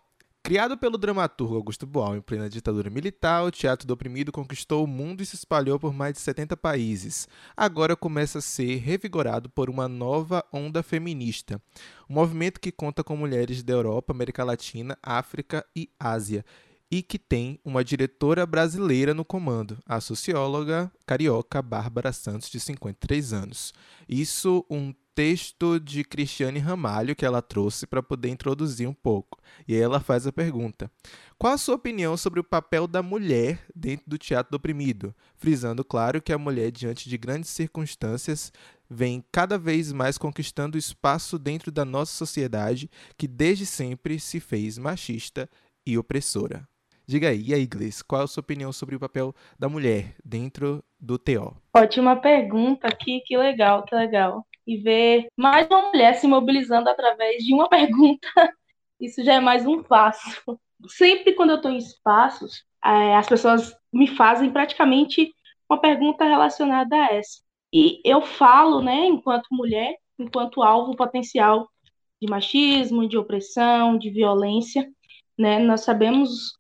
criado pelo dramaturgo Augusto Boal em plena ditadura militar, o Teatro do Oprimido conquistou o mundo e se espalhou por mais de 70 países. Agora começa a ser revigorado por uma nova onda feminista, um movimento que conta com mulheres da Europa, América Latina, África e Ásia e que tem uma diretora brasileira no comando, a socióloga carioca Bárbara Santos, de 53 anos. Isso um texto de Cristiane Ramalho que ela trouxe para poder introduzir um pouco. E aí ela faz a pergunta: Qual a sua opinião sobre o papel da mulher dentro do teatro do oprimido? Frisando, claro, que a mulher, diante de grandes circunstâncias, vem cada vez mais conquistando espaço dentro da nossa sociedade que desde sempre se fez machista e opressora. Diga aí, e aí, Gleice, qual é a sua opinião sobre o papel da mulher dentro do TO? Ótima pergunta aqui, que legal, que legal. E ver mais uma mulher se mobilizando através de uma pergunta, isso já é mais um passo. Sempre quando eu estou em espaços, é, as pessoas me fazem praticamente uma pergunta relacionada a essa. E eu falo, né, enquanto mulher, enquanto alvo potencial de machismo, de opressão, de violência, né? Nós sabemos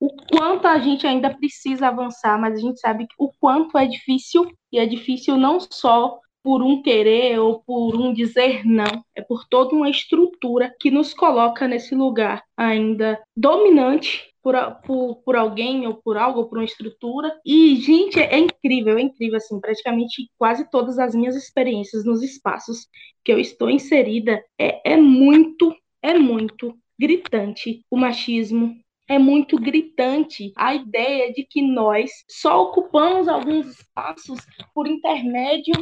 o quanto a gente ainda precisa avançar, mas a gente sabe o quanto é difícil, e é difícil não só por um querer ou por um dizer não, é por toda uma estrutura que nos coloca nesse lugar ainda dominante por, por, por alguém ou por algo, ou por uma estrutura. E, gente, é, incrível, é incrível, assim, praticamente quase todas as minhas experiências nos espaços que eu estou inserida é, é muito, é muito gritante o machismo, é muito gritante a ideia de que nós só ocupamos alguns espaços por intermédio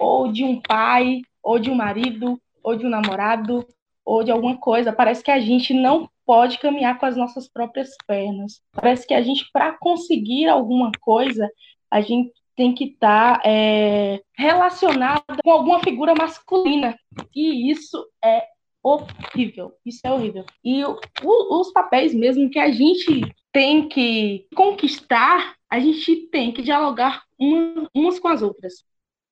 ou de um pai, ou de um marido, ou de um namorado, ou de alguma coisa. Parece que a gente não pode caminhar com as nossas próprias pernas. Parece que a gente, para conseguir alguma coisa, a gente tem que estar tá, é, relacionada com alguma figura masculina. E isso é horrível. Isso é horrível. E o, os papéis mesmo que a gente tem que conquistar, a gente tem que dialogar uma, umas com as outras.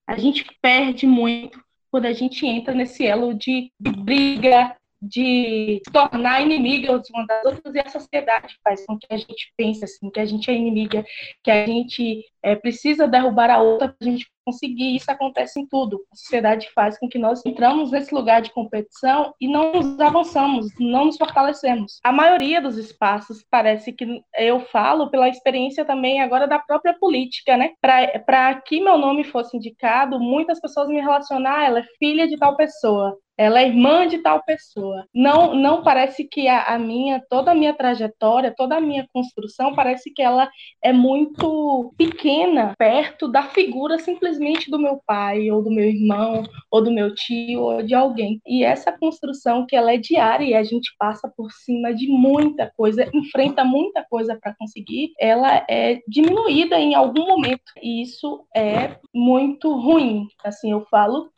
A gente perde muito quando a gente entra nesse elo de briga, de se tornar inimiga uma das outras, e a sociedade faz com que a gente pense assim, que a gente é inimiga, que a gente é, precisa derrubar a outra para a gente conseguir. Isso acontece em tudo. A sociedade faz com que nós entramos nesse lugar de competição e não nos avançamos, não nos fortalecemos. A maioria dos espaços parece que eu falo pela experiência também agora da própria política, né? Para que meu nome fosse indicado, muitas pessoas me relacionam, ah, ela é filha de tal pessoa ela é irmã de tal pessoa. Não, não parece que a, a, minha, toda a minha trajetória, toda a minha construção, parece que ela é muito pequena perto da figura simplesmente do meu pai, ou do meu irmão, ou do meu tio, ou de alguém. E essa construção que ela é diária e a gente passa por cima de muita coisa, enfrenta muita coisa para conseguir, ela é diminuída em algum momento. E isso é muito ruim. Assim, eu falo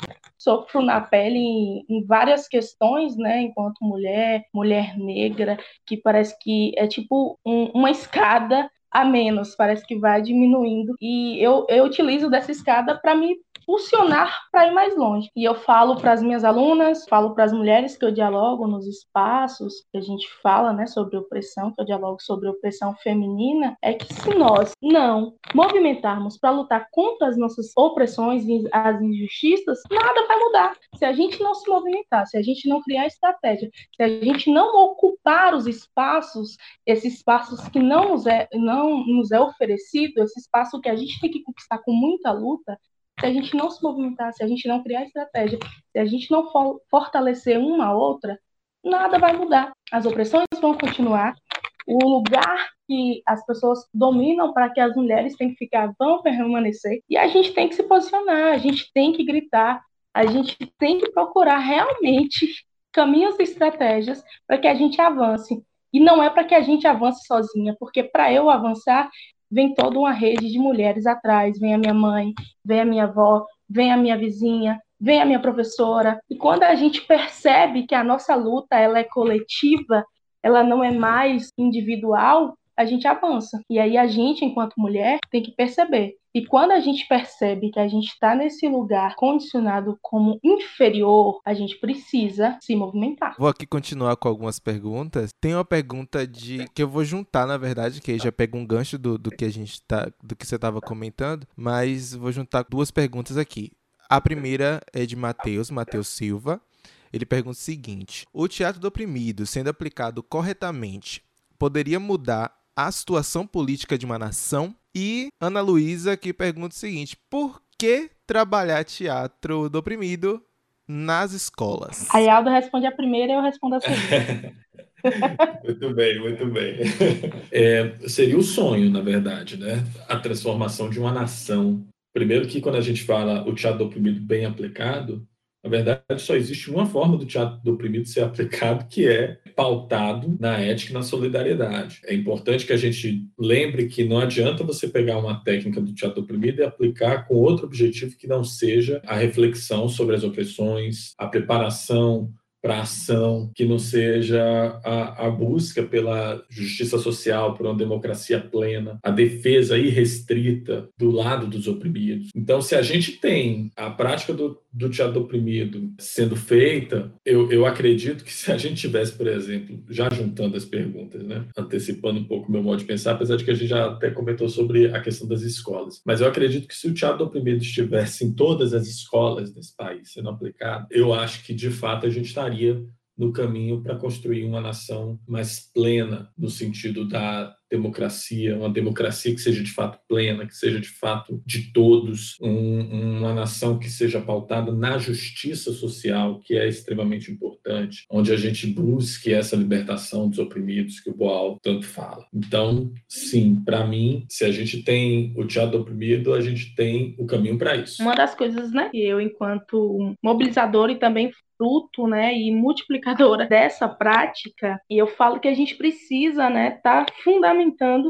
sofro na pele em, em, várias questões, né, enquanto mulher, mulher negra, que parece que é tipo um, uma escada a menos, parece que vai diminuindo. E eu, eu utilizo dessa escada para me funcionar para ir mais longe. E eu falo para as minhas alunas, falo para as mulheres que eu dialogo nos espaços, que a gente fala né, sobre opressão, que eu dialogo sobre opressão feminina, é que se nós não movimentarmos para lutar contra as nossas opressões e as injustiças, nada vai mudar. Se a gente não se movimentar, se a gente não criar estratégia, se a gente não ocupar os espaços, esses espaços que não nos é, não nos é oferecido, esse espaço que a gente tem que conquistar com muita luta, se a gente não se movimentar, se a gente não criar estratégia, se a gente não for fortalecer uma a outra, nada vai mudar. As opressões vão continuar, o lugar que as pessoas dominam para que as mulheres têm que ficar vão permanecer, e a gente tem que se posicionar, a gente tem que gritar, a gente tem que procurar realmente caminhos e estratégias para que a gente avance. E não é para que a gente avance sozinha, porque para eu avançar, vem toda uma rede de mulheres atrás. Vem a minha mãe, vem a minha avó, vem a minha vizinha, vem a minha professora. E quando a gente percebe que a nossa luta ela é coletiva, ela não é mais individual, a gente avança. E aí a gente, enquanto mulher, tem que perceber. E quando a gente percebe que a gente está nesse lugar condicionado como inferior, a gente precisa se movimentar. Vou aqui continuar com algumas perguntas. Tem uma pergunta de que eu vou juntar, na verdade, que aí já pega um gancho do, do que a gente tá, do que você estava comentando, mas vou juntar duas perguntas aqui. A primeira é de Matheus, Matheus Silva. Ele pergunta o seguinte: O teatro do oprimido, sendo aplicado corretamente, poderia mudar a situação política de uma nação. E Ana Luísa que pergunta o seguinte: por que trabalhar teatro do oprimido nas escolas? A Aldo responde a primeira e eu respondo a segunda. muito bem, muito bem. É, seria o sonho, na verdade, né? A transformação de uma nação. Primeiro que quando a gente fala o teatro do oprimido bem aplicado, na verdade, só existe uma forma do teatro do oprimido ser aplicado, que é pautado na ética e na solidariedade. É importante que a gente lembre que não adianta você pegar uma técnica do teatro do oprimido e aplicar com outro objetivo que não seja a reflexão sobre as opressões, a preparação para ação, que não seja a, a, busca pela justiça social, por uma democracia plena, a defesa irrestrita do lado dos oprimidos. Então, se a gente tem a prática do, do teatro do oprimido sendo feita, eu, eu acredito que se a gente tivesse, por exemplo, já juntando as perguntas, né, antecipando um pouco meu modo de pensar, apesar de que a gente já até comentou sobre a questão das escolas, mas eu acredito que se o teatro do oprimido estivesse em todas as escolas desse país sendo aplicado, eu acho que de fato a gente estaria estaria no caminho para construir uma nação mais plena no sentido da democracia, uma democracia que seja de fato plena, que seja de fato de todos, um, uma nação que seja pautada na justiça social, que é extremamente importante, onde a gente busque essa libertação dos oprimidos que o Boal tanto fala. Então, sim, para mim, se a gente tem o teatro oprimido, a gente tem o caminho para isso. Uma das coisas, né, que eu enquanto mobilizador e também fruto, né, e multiplicadora dessa prática, e eu falo que a gente precisa, né, tá fundamentando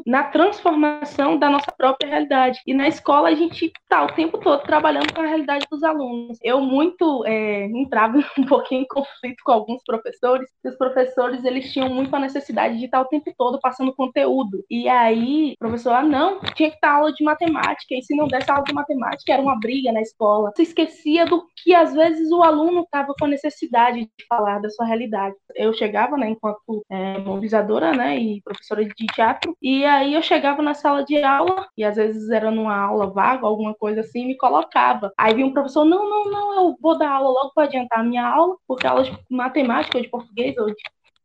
na transformação da nossa própria realidade. E na escola a gente está o tempo todo trabalhando com a realidade dos alunos. Eu muito é, entrava um pouquinho em conflito com alguns professores, os professores eles tinham muito a necessidade de estar o tempo todo passando conteúdo. E aí, o professor, ah, não, tinha que estar aula de matemática, e se não desse aula de matemática, era uma briga na escola. Se esquecia do que às vezes o aluno estava com necessidade de falar da sua realidade. Eu chegava, né, enquanto é, mobilizadora, né, e professora de teatro, e aí eu chegava na sala de aula, e às vezes era numa aula vaga, alguma coisa assim, me colocava. Aí vinha um professor, não, não, não, eu vou dar aula logo para adiantar a minha aula, porque aula de matemática ou de português ou de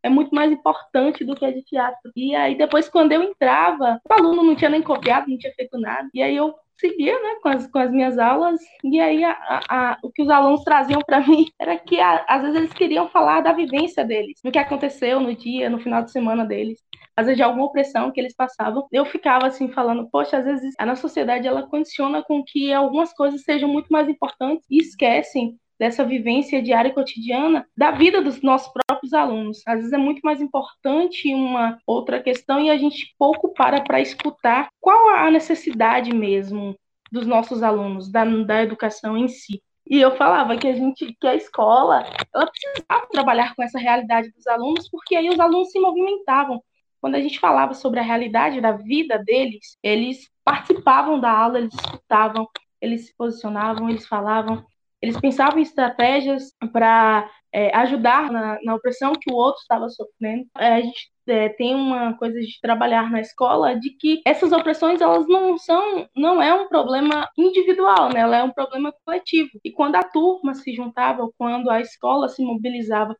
é muito mais importante do que a de teatro. E aí, depois, quando eu entrava, o aluno não tinha nem copiado, não tinha feito nada. E aí eu seguia né, com, as, com as minhas aulas, e aí a, a, o que os alunos traziam para mim era que a, às vezes eles queriam falar da vivência deles, do que aconteceu no dia, no final de semana deles, às vezes de alguma opressão que eles passavam. Eu ficava assim falando, poxa, às vezes a nossa sociedade ela condiciona com que algumas coisas sejam muito mais importantes e esquecem dessa vivência diária e cotidiana da vida dos nossos próprios alunos. Às vezes é muito mais importante uma outra questão e a gente pouco para para escutar qual a necessidade mesmo dos nossos alunos, da, da educação em si. E eu falava que a gente, que a escola, ela precisava trabalhar com essa realidade dos alunos, porque aí os alunos se movimentavam. Quando a gente falava sobre a realidade da vida deles, eles participavam da aula, eles escutavam, eles se posicionavam, eles falavam. Eles pensavam em estratégias para é, ajudar na, na, opressão que o outro estava sofrendo. É, a gente é, tem uma coisa de trabalhar na escola de que essas opressões elas não são, não é um problema individual, né? Ela é um problema coletivo. E quando a turma se juntava, ou quando a escola se mobilizava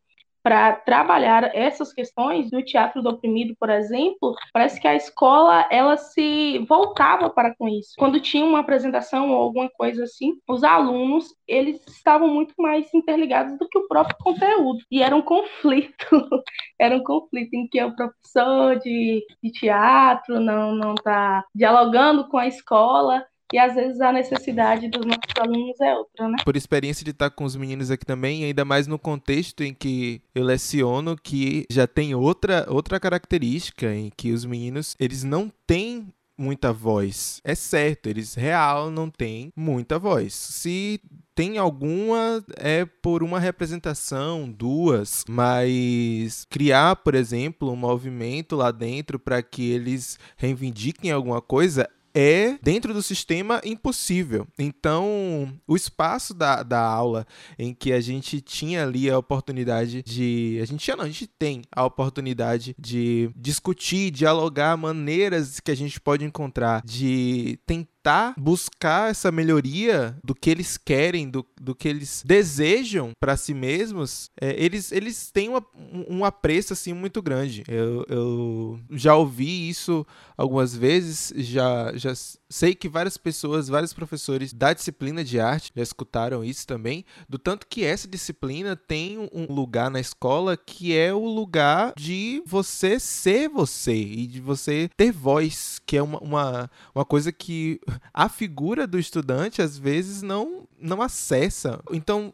para trabalhar essas questões do teatro do oprimido, por exemplo, parece que a escola ela se voltava para com isso. Quando tinha uma apresentação ou alguma coisa assim, os alunos eles estavam muito mais interligados do que o próprio conteúdo e era um conflito, era um conflito em que o professor de, de teatro não não está dialogando com a escola e às vezes a necessidade dos nossos alunos é outra, né? Por experiência de estar com os meninos aqui também, ainda mais no contexto em que eu leciono, que já tem outra, outra característica, em que os meninos, eles não têm muita voz. É certo, eles real não têm muita voz. Se tem alguma é por uma representação, duas, mas criar, por exemplo, um movimento lá dentro para que eles reivindiquem alguma coisa é, dentro do sistema, impossível. Então, o espaço da, da aula em que a gente tinha ali a oportunidade de. A gente tinha, não, a gente tem a oportunidade de discutir, dialogar maneiras que a gente pode encontrar de tentar tentar buscar essa melhoria do que eles querem, do, do que eles desejam para si mesmos, é, eles, eles têm uma, um apreço assim muito grande. Eu, eu já ouvi isso algumas vezes, já, já sei que várias pessoas, vários professores da disciplina de arte já escutaram isso também, do tanto que essa disciplina tem um lugar na escola que é o lugar de você ser você e de você ter voz, que é uma, uma, uma coisa que a figura do estudante às vezes não, não acessa. Então,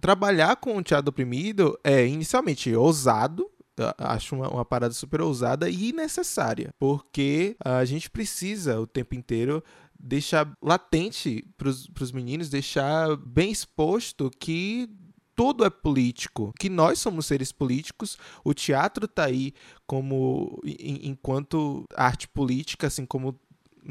trabalhar com o teatro oprimido é inicialmente ousado, acho uma, uma, parada super ousada e necessária, porque a gente precisa o tempo inteiro deixar latente para os meninos, deixar bem exposto que tudo é político, que nós somos seres políticos, o teatro está aí como enquanto arte política, assim como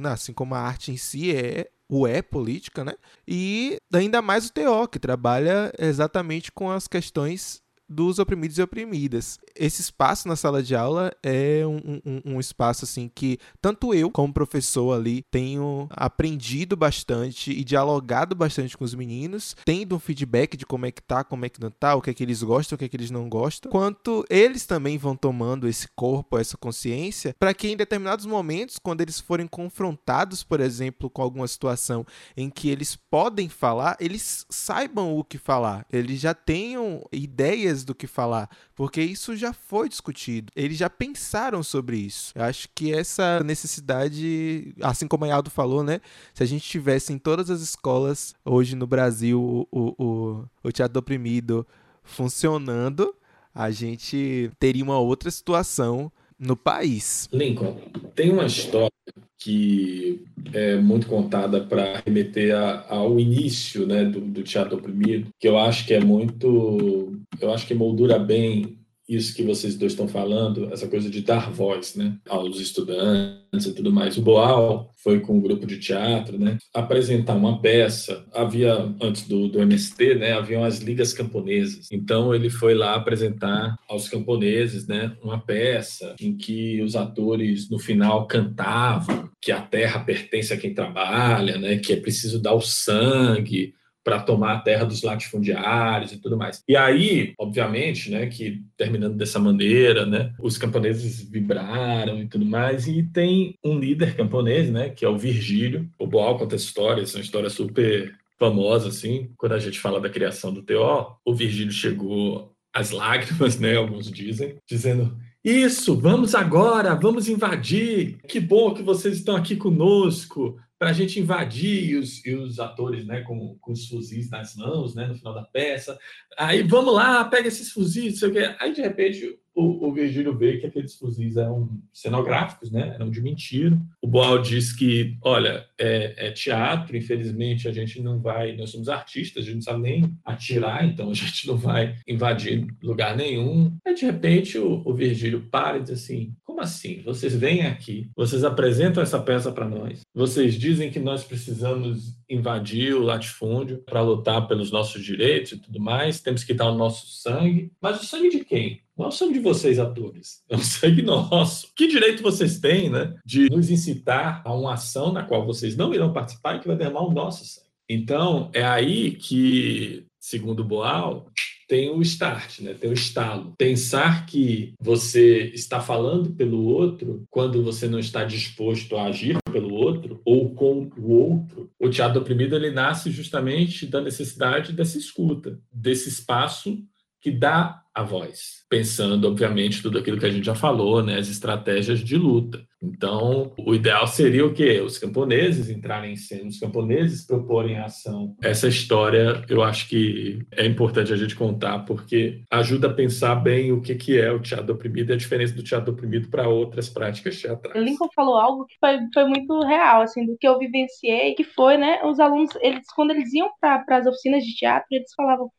assim como a arte em si é o é política, né? E ainda mais o TO, que trabalha exatamente com as questões dos oprimidos e oprimidas. Esse espaço na sala de aula é um, um, um, espaço assim que tanto eu como professor ali tenho aprendido bastante e dialogado bastante com os meninos, tendo um feedback de como é que tá, como é que não tá, o que é que eles gostam, o que é que eles não gostam, quanto eles também vão tomando esse corpo, essa consciência, para que em determinados momentos, quando eles forem confrontados, por exemplo, com alguma situação em que eles podem falar, eles saibam o que falar, eles já tenham ideias do que falar, porque isso já foi discutido. Eles já pensaram sobre isso. Eu acho que essa necessidade, assim como a Yaldo falou, né? Se a gente tivesse em todas as escolas hoje no Brasil o, o, o teatro oprimido funcionando, a gente teria uma outra situação no país. Lincoln, tem uma história que é muito contada para remeter a, ao início né, do, do, teatro oprimido, que eu acho que é muito, eu acho que moldura bem isso que vocês dois estão falando, essa coisa de dar voz, né, aos estudantes e tudo mais. O Boal foi com um grupo de teatro, né, apresentar uma peça. Havia antes do, do MST, né, haviam as ligas camponesas. Então ele foi lá apresentar aos camponeses, né, uma peça em que os atores no final cantavam que a terra pertence a quem trabalha, né, que é preciso dar o sangue para tomar a terra dos latifundiários e tudo mais. E aí, obviamente, né, que terminando dessa maneira, né, os camponeses vibraram e tudo mais, e tem um líder camponês, né, que é o Virgílio. O Boal conta essa história, essa é uma história super famosa, assim, quando a gente fala da criação do TO, o Virgílio chegou às lágrimas, né, alguns dizem, dizendo isso, vamos agora, vamos invadir. Que bom que vocês estão aqui conosco para a gente invadir e os, e os atores né, com, com os fuzis nas mãos né, no final da peça. Aí vamos lá, pega esses fuzis, sei o quê. Aí de repente o, o Virgílio vê que aqueles fuzis eram cenográficos, né? eram de mentira. O Boal diz que, olha, é, é, teatro, infelizmente a gente não vai, nós somos artistas, a gente não sabe nem atirar, então a gente não vai invadir lugar nenhum. Aí de repente o, o Virgílio para e diz assim: como assim? Vocês vêm aqui, vocês apresentam essa peça para nós, vocês dizem que nós precisamos invadir o latifúndio para lutar pelos nossos direitos e tudo mais, temos que dar o nosso sangue, mas o sangue de quem? Não é o sangue de vocês, atores. É o sangue nosso. Que direito vocês têm, né? De nos incitar a uma ação na qual vocês não irão participar e que vai derramar o nosso sangue. Então, é aí que, segundo Boal, tem o start, né? tem o estalo. Pensar que você está falando pelo outro quando você não está disposto a agir pelo outro ou com o outro. O teatro oprimido ele nasce justamente da necessidade dessa escuta, desse espaço que dá a voz, pensando, obviamente, tudo aquilo que a gente já falou, né, as estratégias de luta. Então, o ideal seria o quê? Os camponeses entrarem em cena, os camponeses proporem ação. Essa história, eu acho que é importante a gente contar, porque ajuda a pensar bem o que, que é o teatro oprimido e a diferença do teatro oprimido para outras práticas teatrais. Lincoln falou algo que foi, foi muito real, assim, do que eu vivenciei, que foi, né, os alunos, eles, quando eles iam para as oficinas de teatro, eles falavam,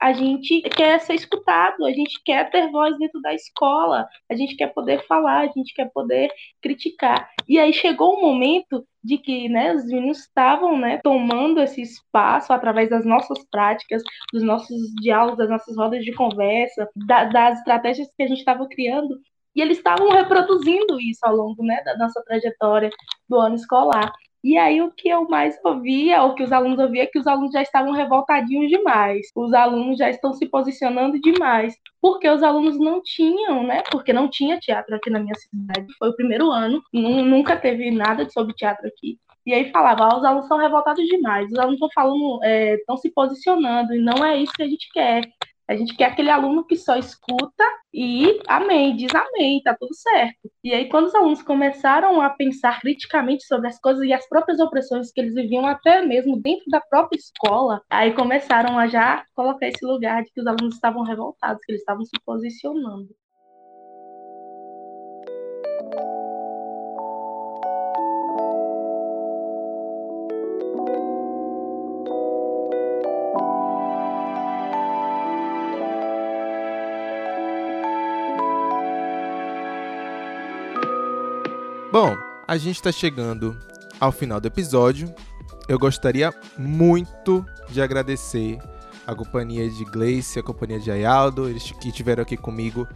a gente quer ser escutado, a gente quer ter voz dentro da escola, a gente quer poder falar, a gente quer poder criticar. E aí chegou o um momento de que né, os meninos estavam né, tomando esse espaço através das nossas práticas, dos nossos diálogos, das nossas rodas de conversa, da, das estratégias que a gente estava criando, e eles estavam reproduzindo isso ao longo né, da nossa trajetória do ano escolar. E aí o que eu mais ouvia, ou que os alunos ouviam, é que os alunos já estavam revoltadinhos demais. Os alunos já estão se posicionando demais. Porque os alunos não tinham, né? Porque não tinha teatro aqui na minha cidade. Foi o primeiro ano, nunca teve nada sobre teatro aqui. E aí falava, ah, os alunos são revoltados demais, os alunos estão falando, estão é, se posicionando, e não é isso que a gente quer. A gente quer aquele aluno que só escuta e amém, diz amém, tá tudo certo. E aí, quando os alunos começaram a pensar criticamente sobre as coisas e as próprias opressões que eles viviam até mesmo dentro da própria escola, aí começaram a já colocar esse lugar de que os alunos estavam revoltados, que eles estavam se posicionando. Bom, a gente está chegando ao final do episódio. Eu gostaria muito de agradecer a companhia de Gleice, a companhia de Ayaldo, eles que estiveram aqui comigo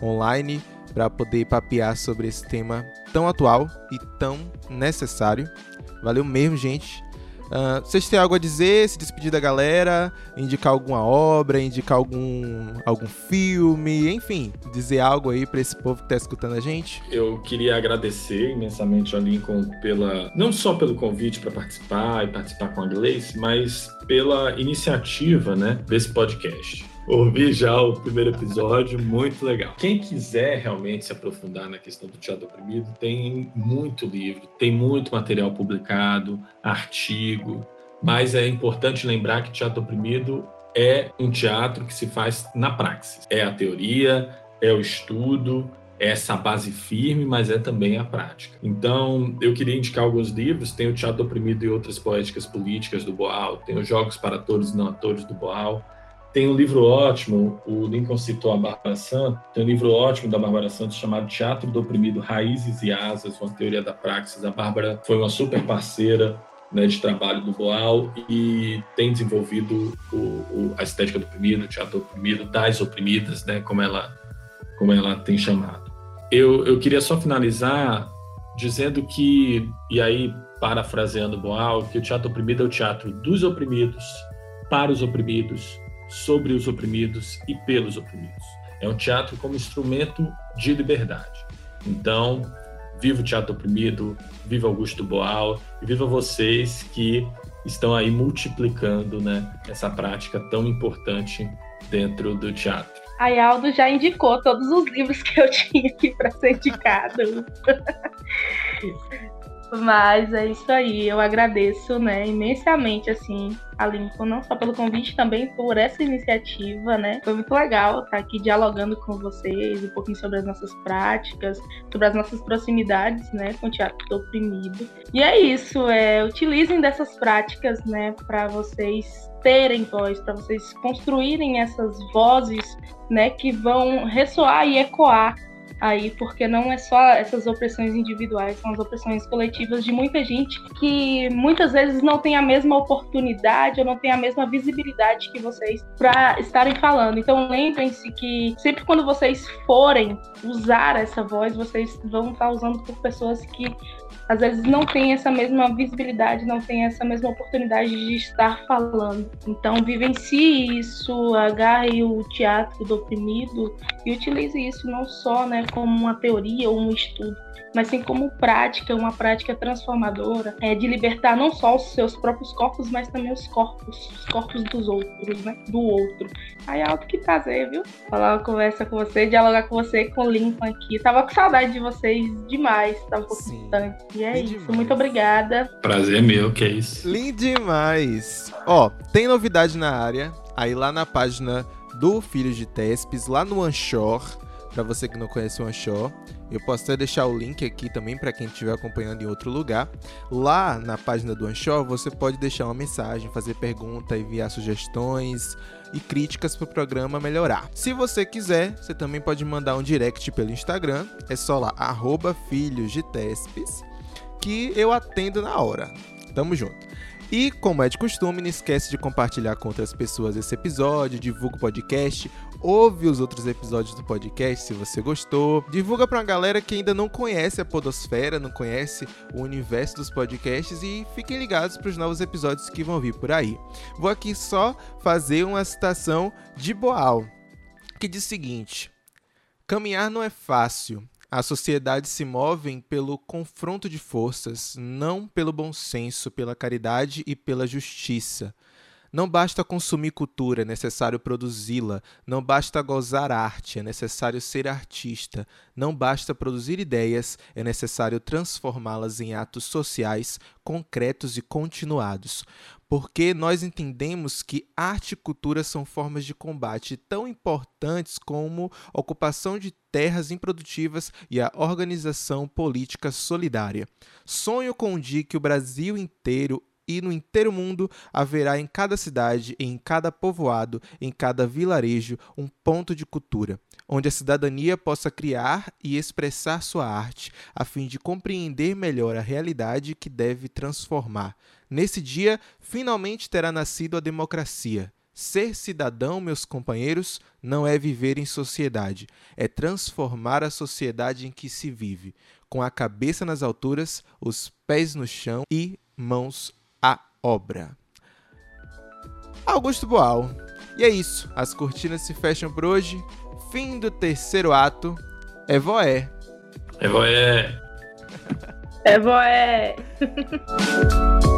online para poder papear sobre esse tema tão atual e tão necessário. Valeu mesmo, gente. Uh, vocês têm algo a dizer, se despedir da galera, indicar alguma obra, indicar algum, algum filme, enfim, dizer algo aí para esse povo que está escutando a gente? Eu queria agradecer imensamente ao Lincoln pela, não só pelo convite para participar e participar com a Gleice, mas pela iniciativa, né, desse podcast ouvi já o primeiro episódio, muito legal. Quem quiser realmente se aprofundar na questão do teatro oprimido, tem muito livro, tem muito material publicado, artigo, mas é importante lembrar que teatro oprimido é um teatro que se faz na praxis. É a teoria, é o estudo, é essa base firme, mas é também a prática. Então, eu queria indicar alguns livros. Tem o Teatro Oprimido e Outras Poéticas Políticas, do Boal. Tem os Jogos para Atores e Não Atores, do Boal. Tem um livro ótimo, o Lincoln citou a Bárbara Santos, tem um livro ótimo da Bárbara Santos chamado Teatro do Oprimido, Raízes e Asas, uma teoria da praxis. A Bárbara foi uma super parceira né, de trabalho do Boal e tem desenvolvido o, o, a estética do oprimido, o teatro do oprimido, das oprimidas, né, como, ela, como ela tem chamado. Eu, eu queria só finalizar dizendo que, e aí parafraseando Boal, que o teatro oprimido é o teatro dos oprimidos, para os oprimidos, sobre os oprimidos e pelos oprimidos. É um teatro como instrumento de liberdade. Então, viva o teatro oprimido, viva Augusto Boal e viva vocês que estão aí multiplicando né, essa prática tão importante dentro do teatro. A Aldo já indicou todos os livros que eu tinha aqui para ser indicado. Mas é isso aí, eu agradeço, né, imensamente, assim, a Lincoln, não só pelo convite, também por essa iniciativa, né? Foi muito legal estar aqui dialogando com vocês um pouquinho sobre as nossas práticas, sobre as nossas proximidades, né, com o teatro do oprimido. E é isso, é, utilizem dessas práticas, né, para vocês terem voz, para vocês construírem essas vozes, né, que vão ressoar e ecoar aí, porque não é só essas opressões individuais, são as opressões coletivas de muita gente que muitas vezes não tem a mesma oportunidade ou não tem a mesma visibilidade que vocês para estarem falando. Então lembrem-se que sempre quando vocês forem usar essa voz, vocês vão estar usando por pessoas que às vezes não tem essa mesma visibilidade, não tem essa mesma oportunidade de estar falando. Então, vivencie isso, agarre o teatro do oprimido e utilize isso não só né, como uma teoria ou um estudo, mas sim como prática, uma prática transformadora, é, de libertar não só os seus próprios corpos, mas também os corpos, os corpos dos outros, né? Do outro. Aí é algo que prazer, viu? Falar uma conversa com você, dialogar com você, com o Lincoln aqui. Tava com saudade de vocês demais, tava um pouco Sim. distante. E é isso, demais. muito obrigada. Prazer meu, que é isso. Lindo demais. Ó, tem novidade na área, aí lá na página do Filhos de Tespes, lá no Anchor, para você que não conhece o Anchor. Eu posso até deixar o link aqui também para quem estiver acompanhando em outro lugar. Lá na página do Anchor, você pode deixar uma mensagem, fazer pergunta, enviar sugestões e críticas para o programa melhorar. Se você quiser, você também pode mandar um direct pelo Instagram. É só lá, arroba filhos de Tespes, que eu atendo na hora. Tamo junto. E, como é de costume, não esquece de compartilhar com outras pessoas esse episódio, divulga o podcast, ouve os outros episódios do podcast se você gostou, divulga para uma galera que ainda não conhece a podosfera, não conhece o universo dos podcasts e fiquem ligados para os novos episódios que vão vir por aí. Vou aqui só fazer uma citação de Boal, que diz o seguinte: Caminhar não é fácil, a sociedade se move pelo confronto de forças, não pelo bom senso, pela caridade e pela justiça. Não basta consumir cultura, é necessário produzi-la. Não basta gozar arte, é necessário ser artista. Não basta produzir ideias, é necessário transformá-las em atos sociais concretos e continuados porque nós entendemos que arte e cultura são formas de combate tão importantes como a ocupação de terras improdutivas e a organização política solidária. Sonho com um dia que o Brasil inteiro e no inteiro mundo haverá em cada cidade, em cada povoado, em cada vilarejo, um ponto de cultura, onde a cidadania possa criar e expressar sua arte, a fim de compreender melhor a realidade que deve transformar. Nesse dia, finalmente terá nascido a democracia. Ser cidadão, meus companheiros, não é viver em sociedade, é transformar a sociedade em que se vive, com a cabeça nas alturas, os pés no chão e mãos obra. Augusto Boal. E é isso, as cortinas se fecham por hoje. Fim do terceiro ato. É voé. É voé. É voé.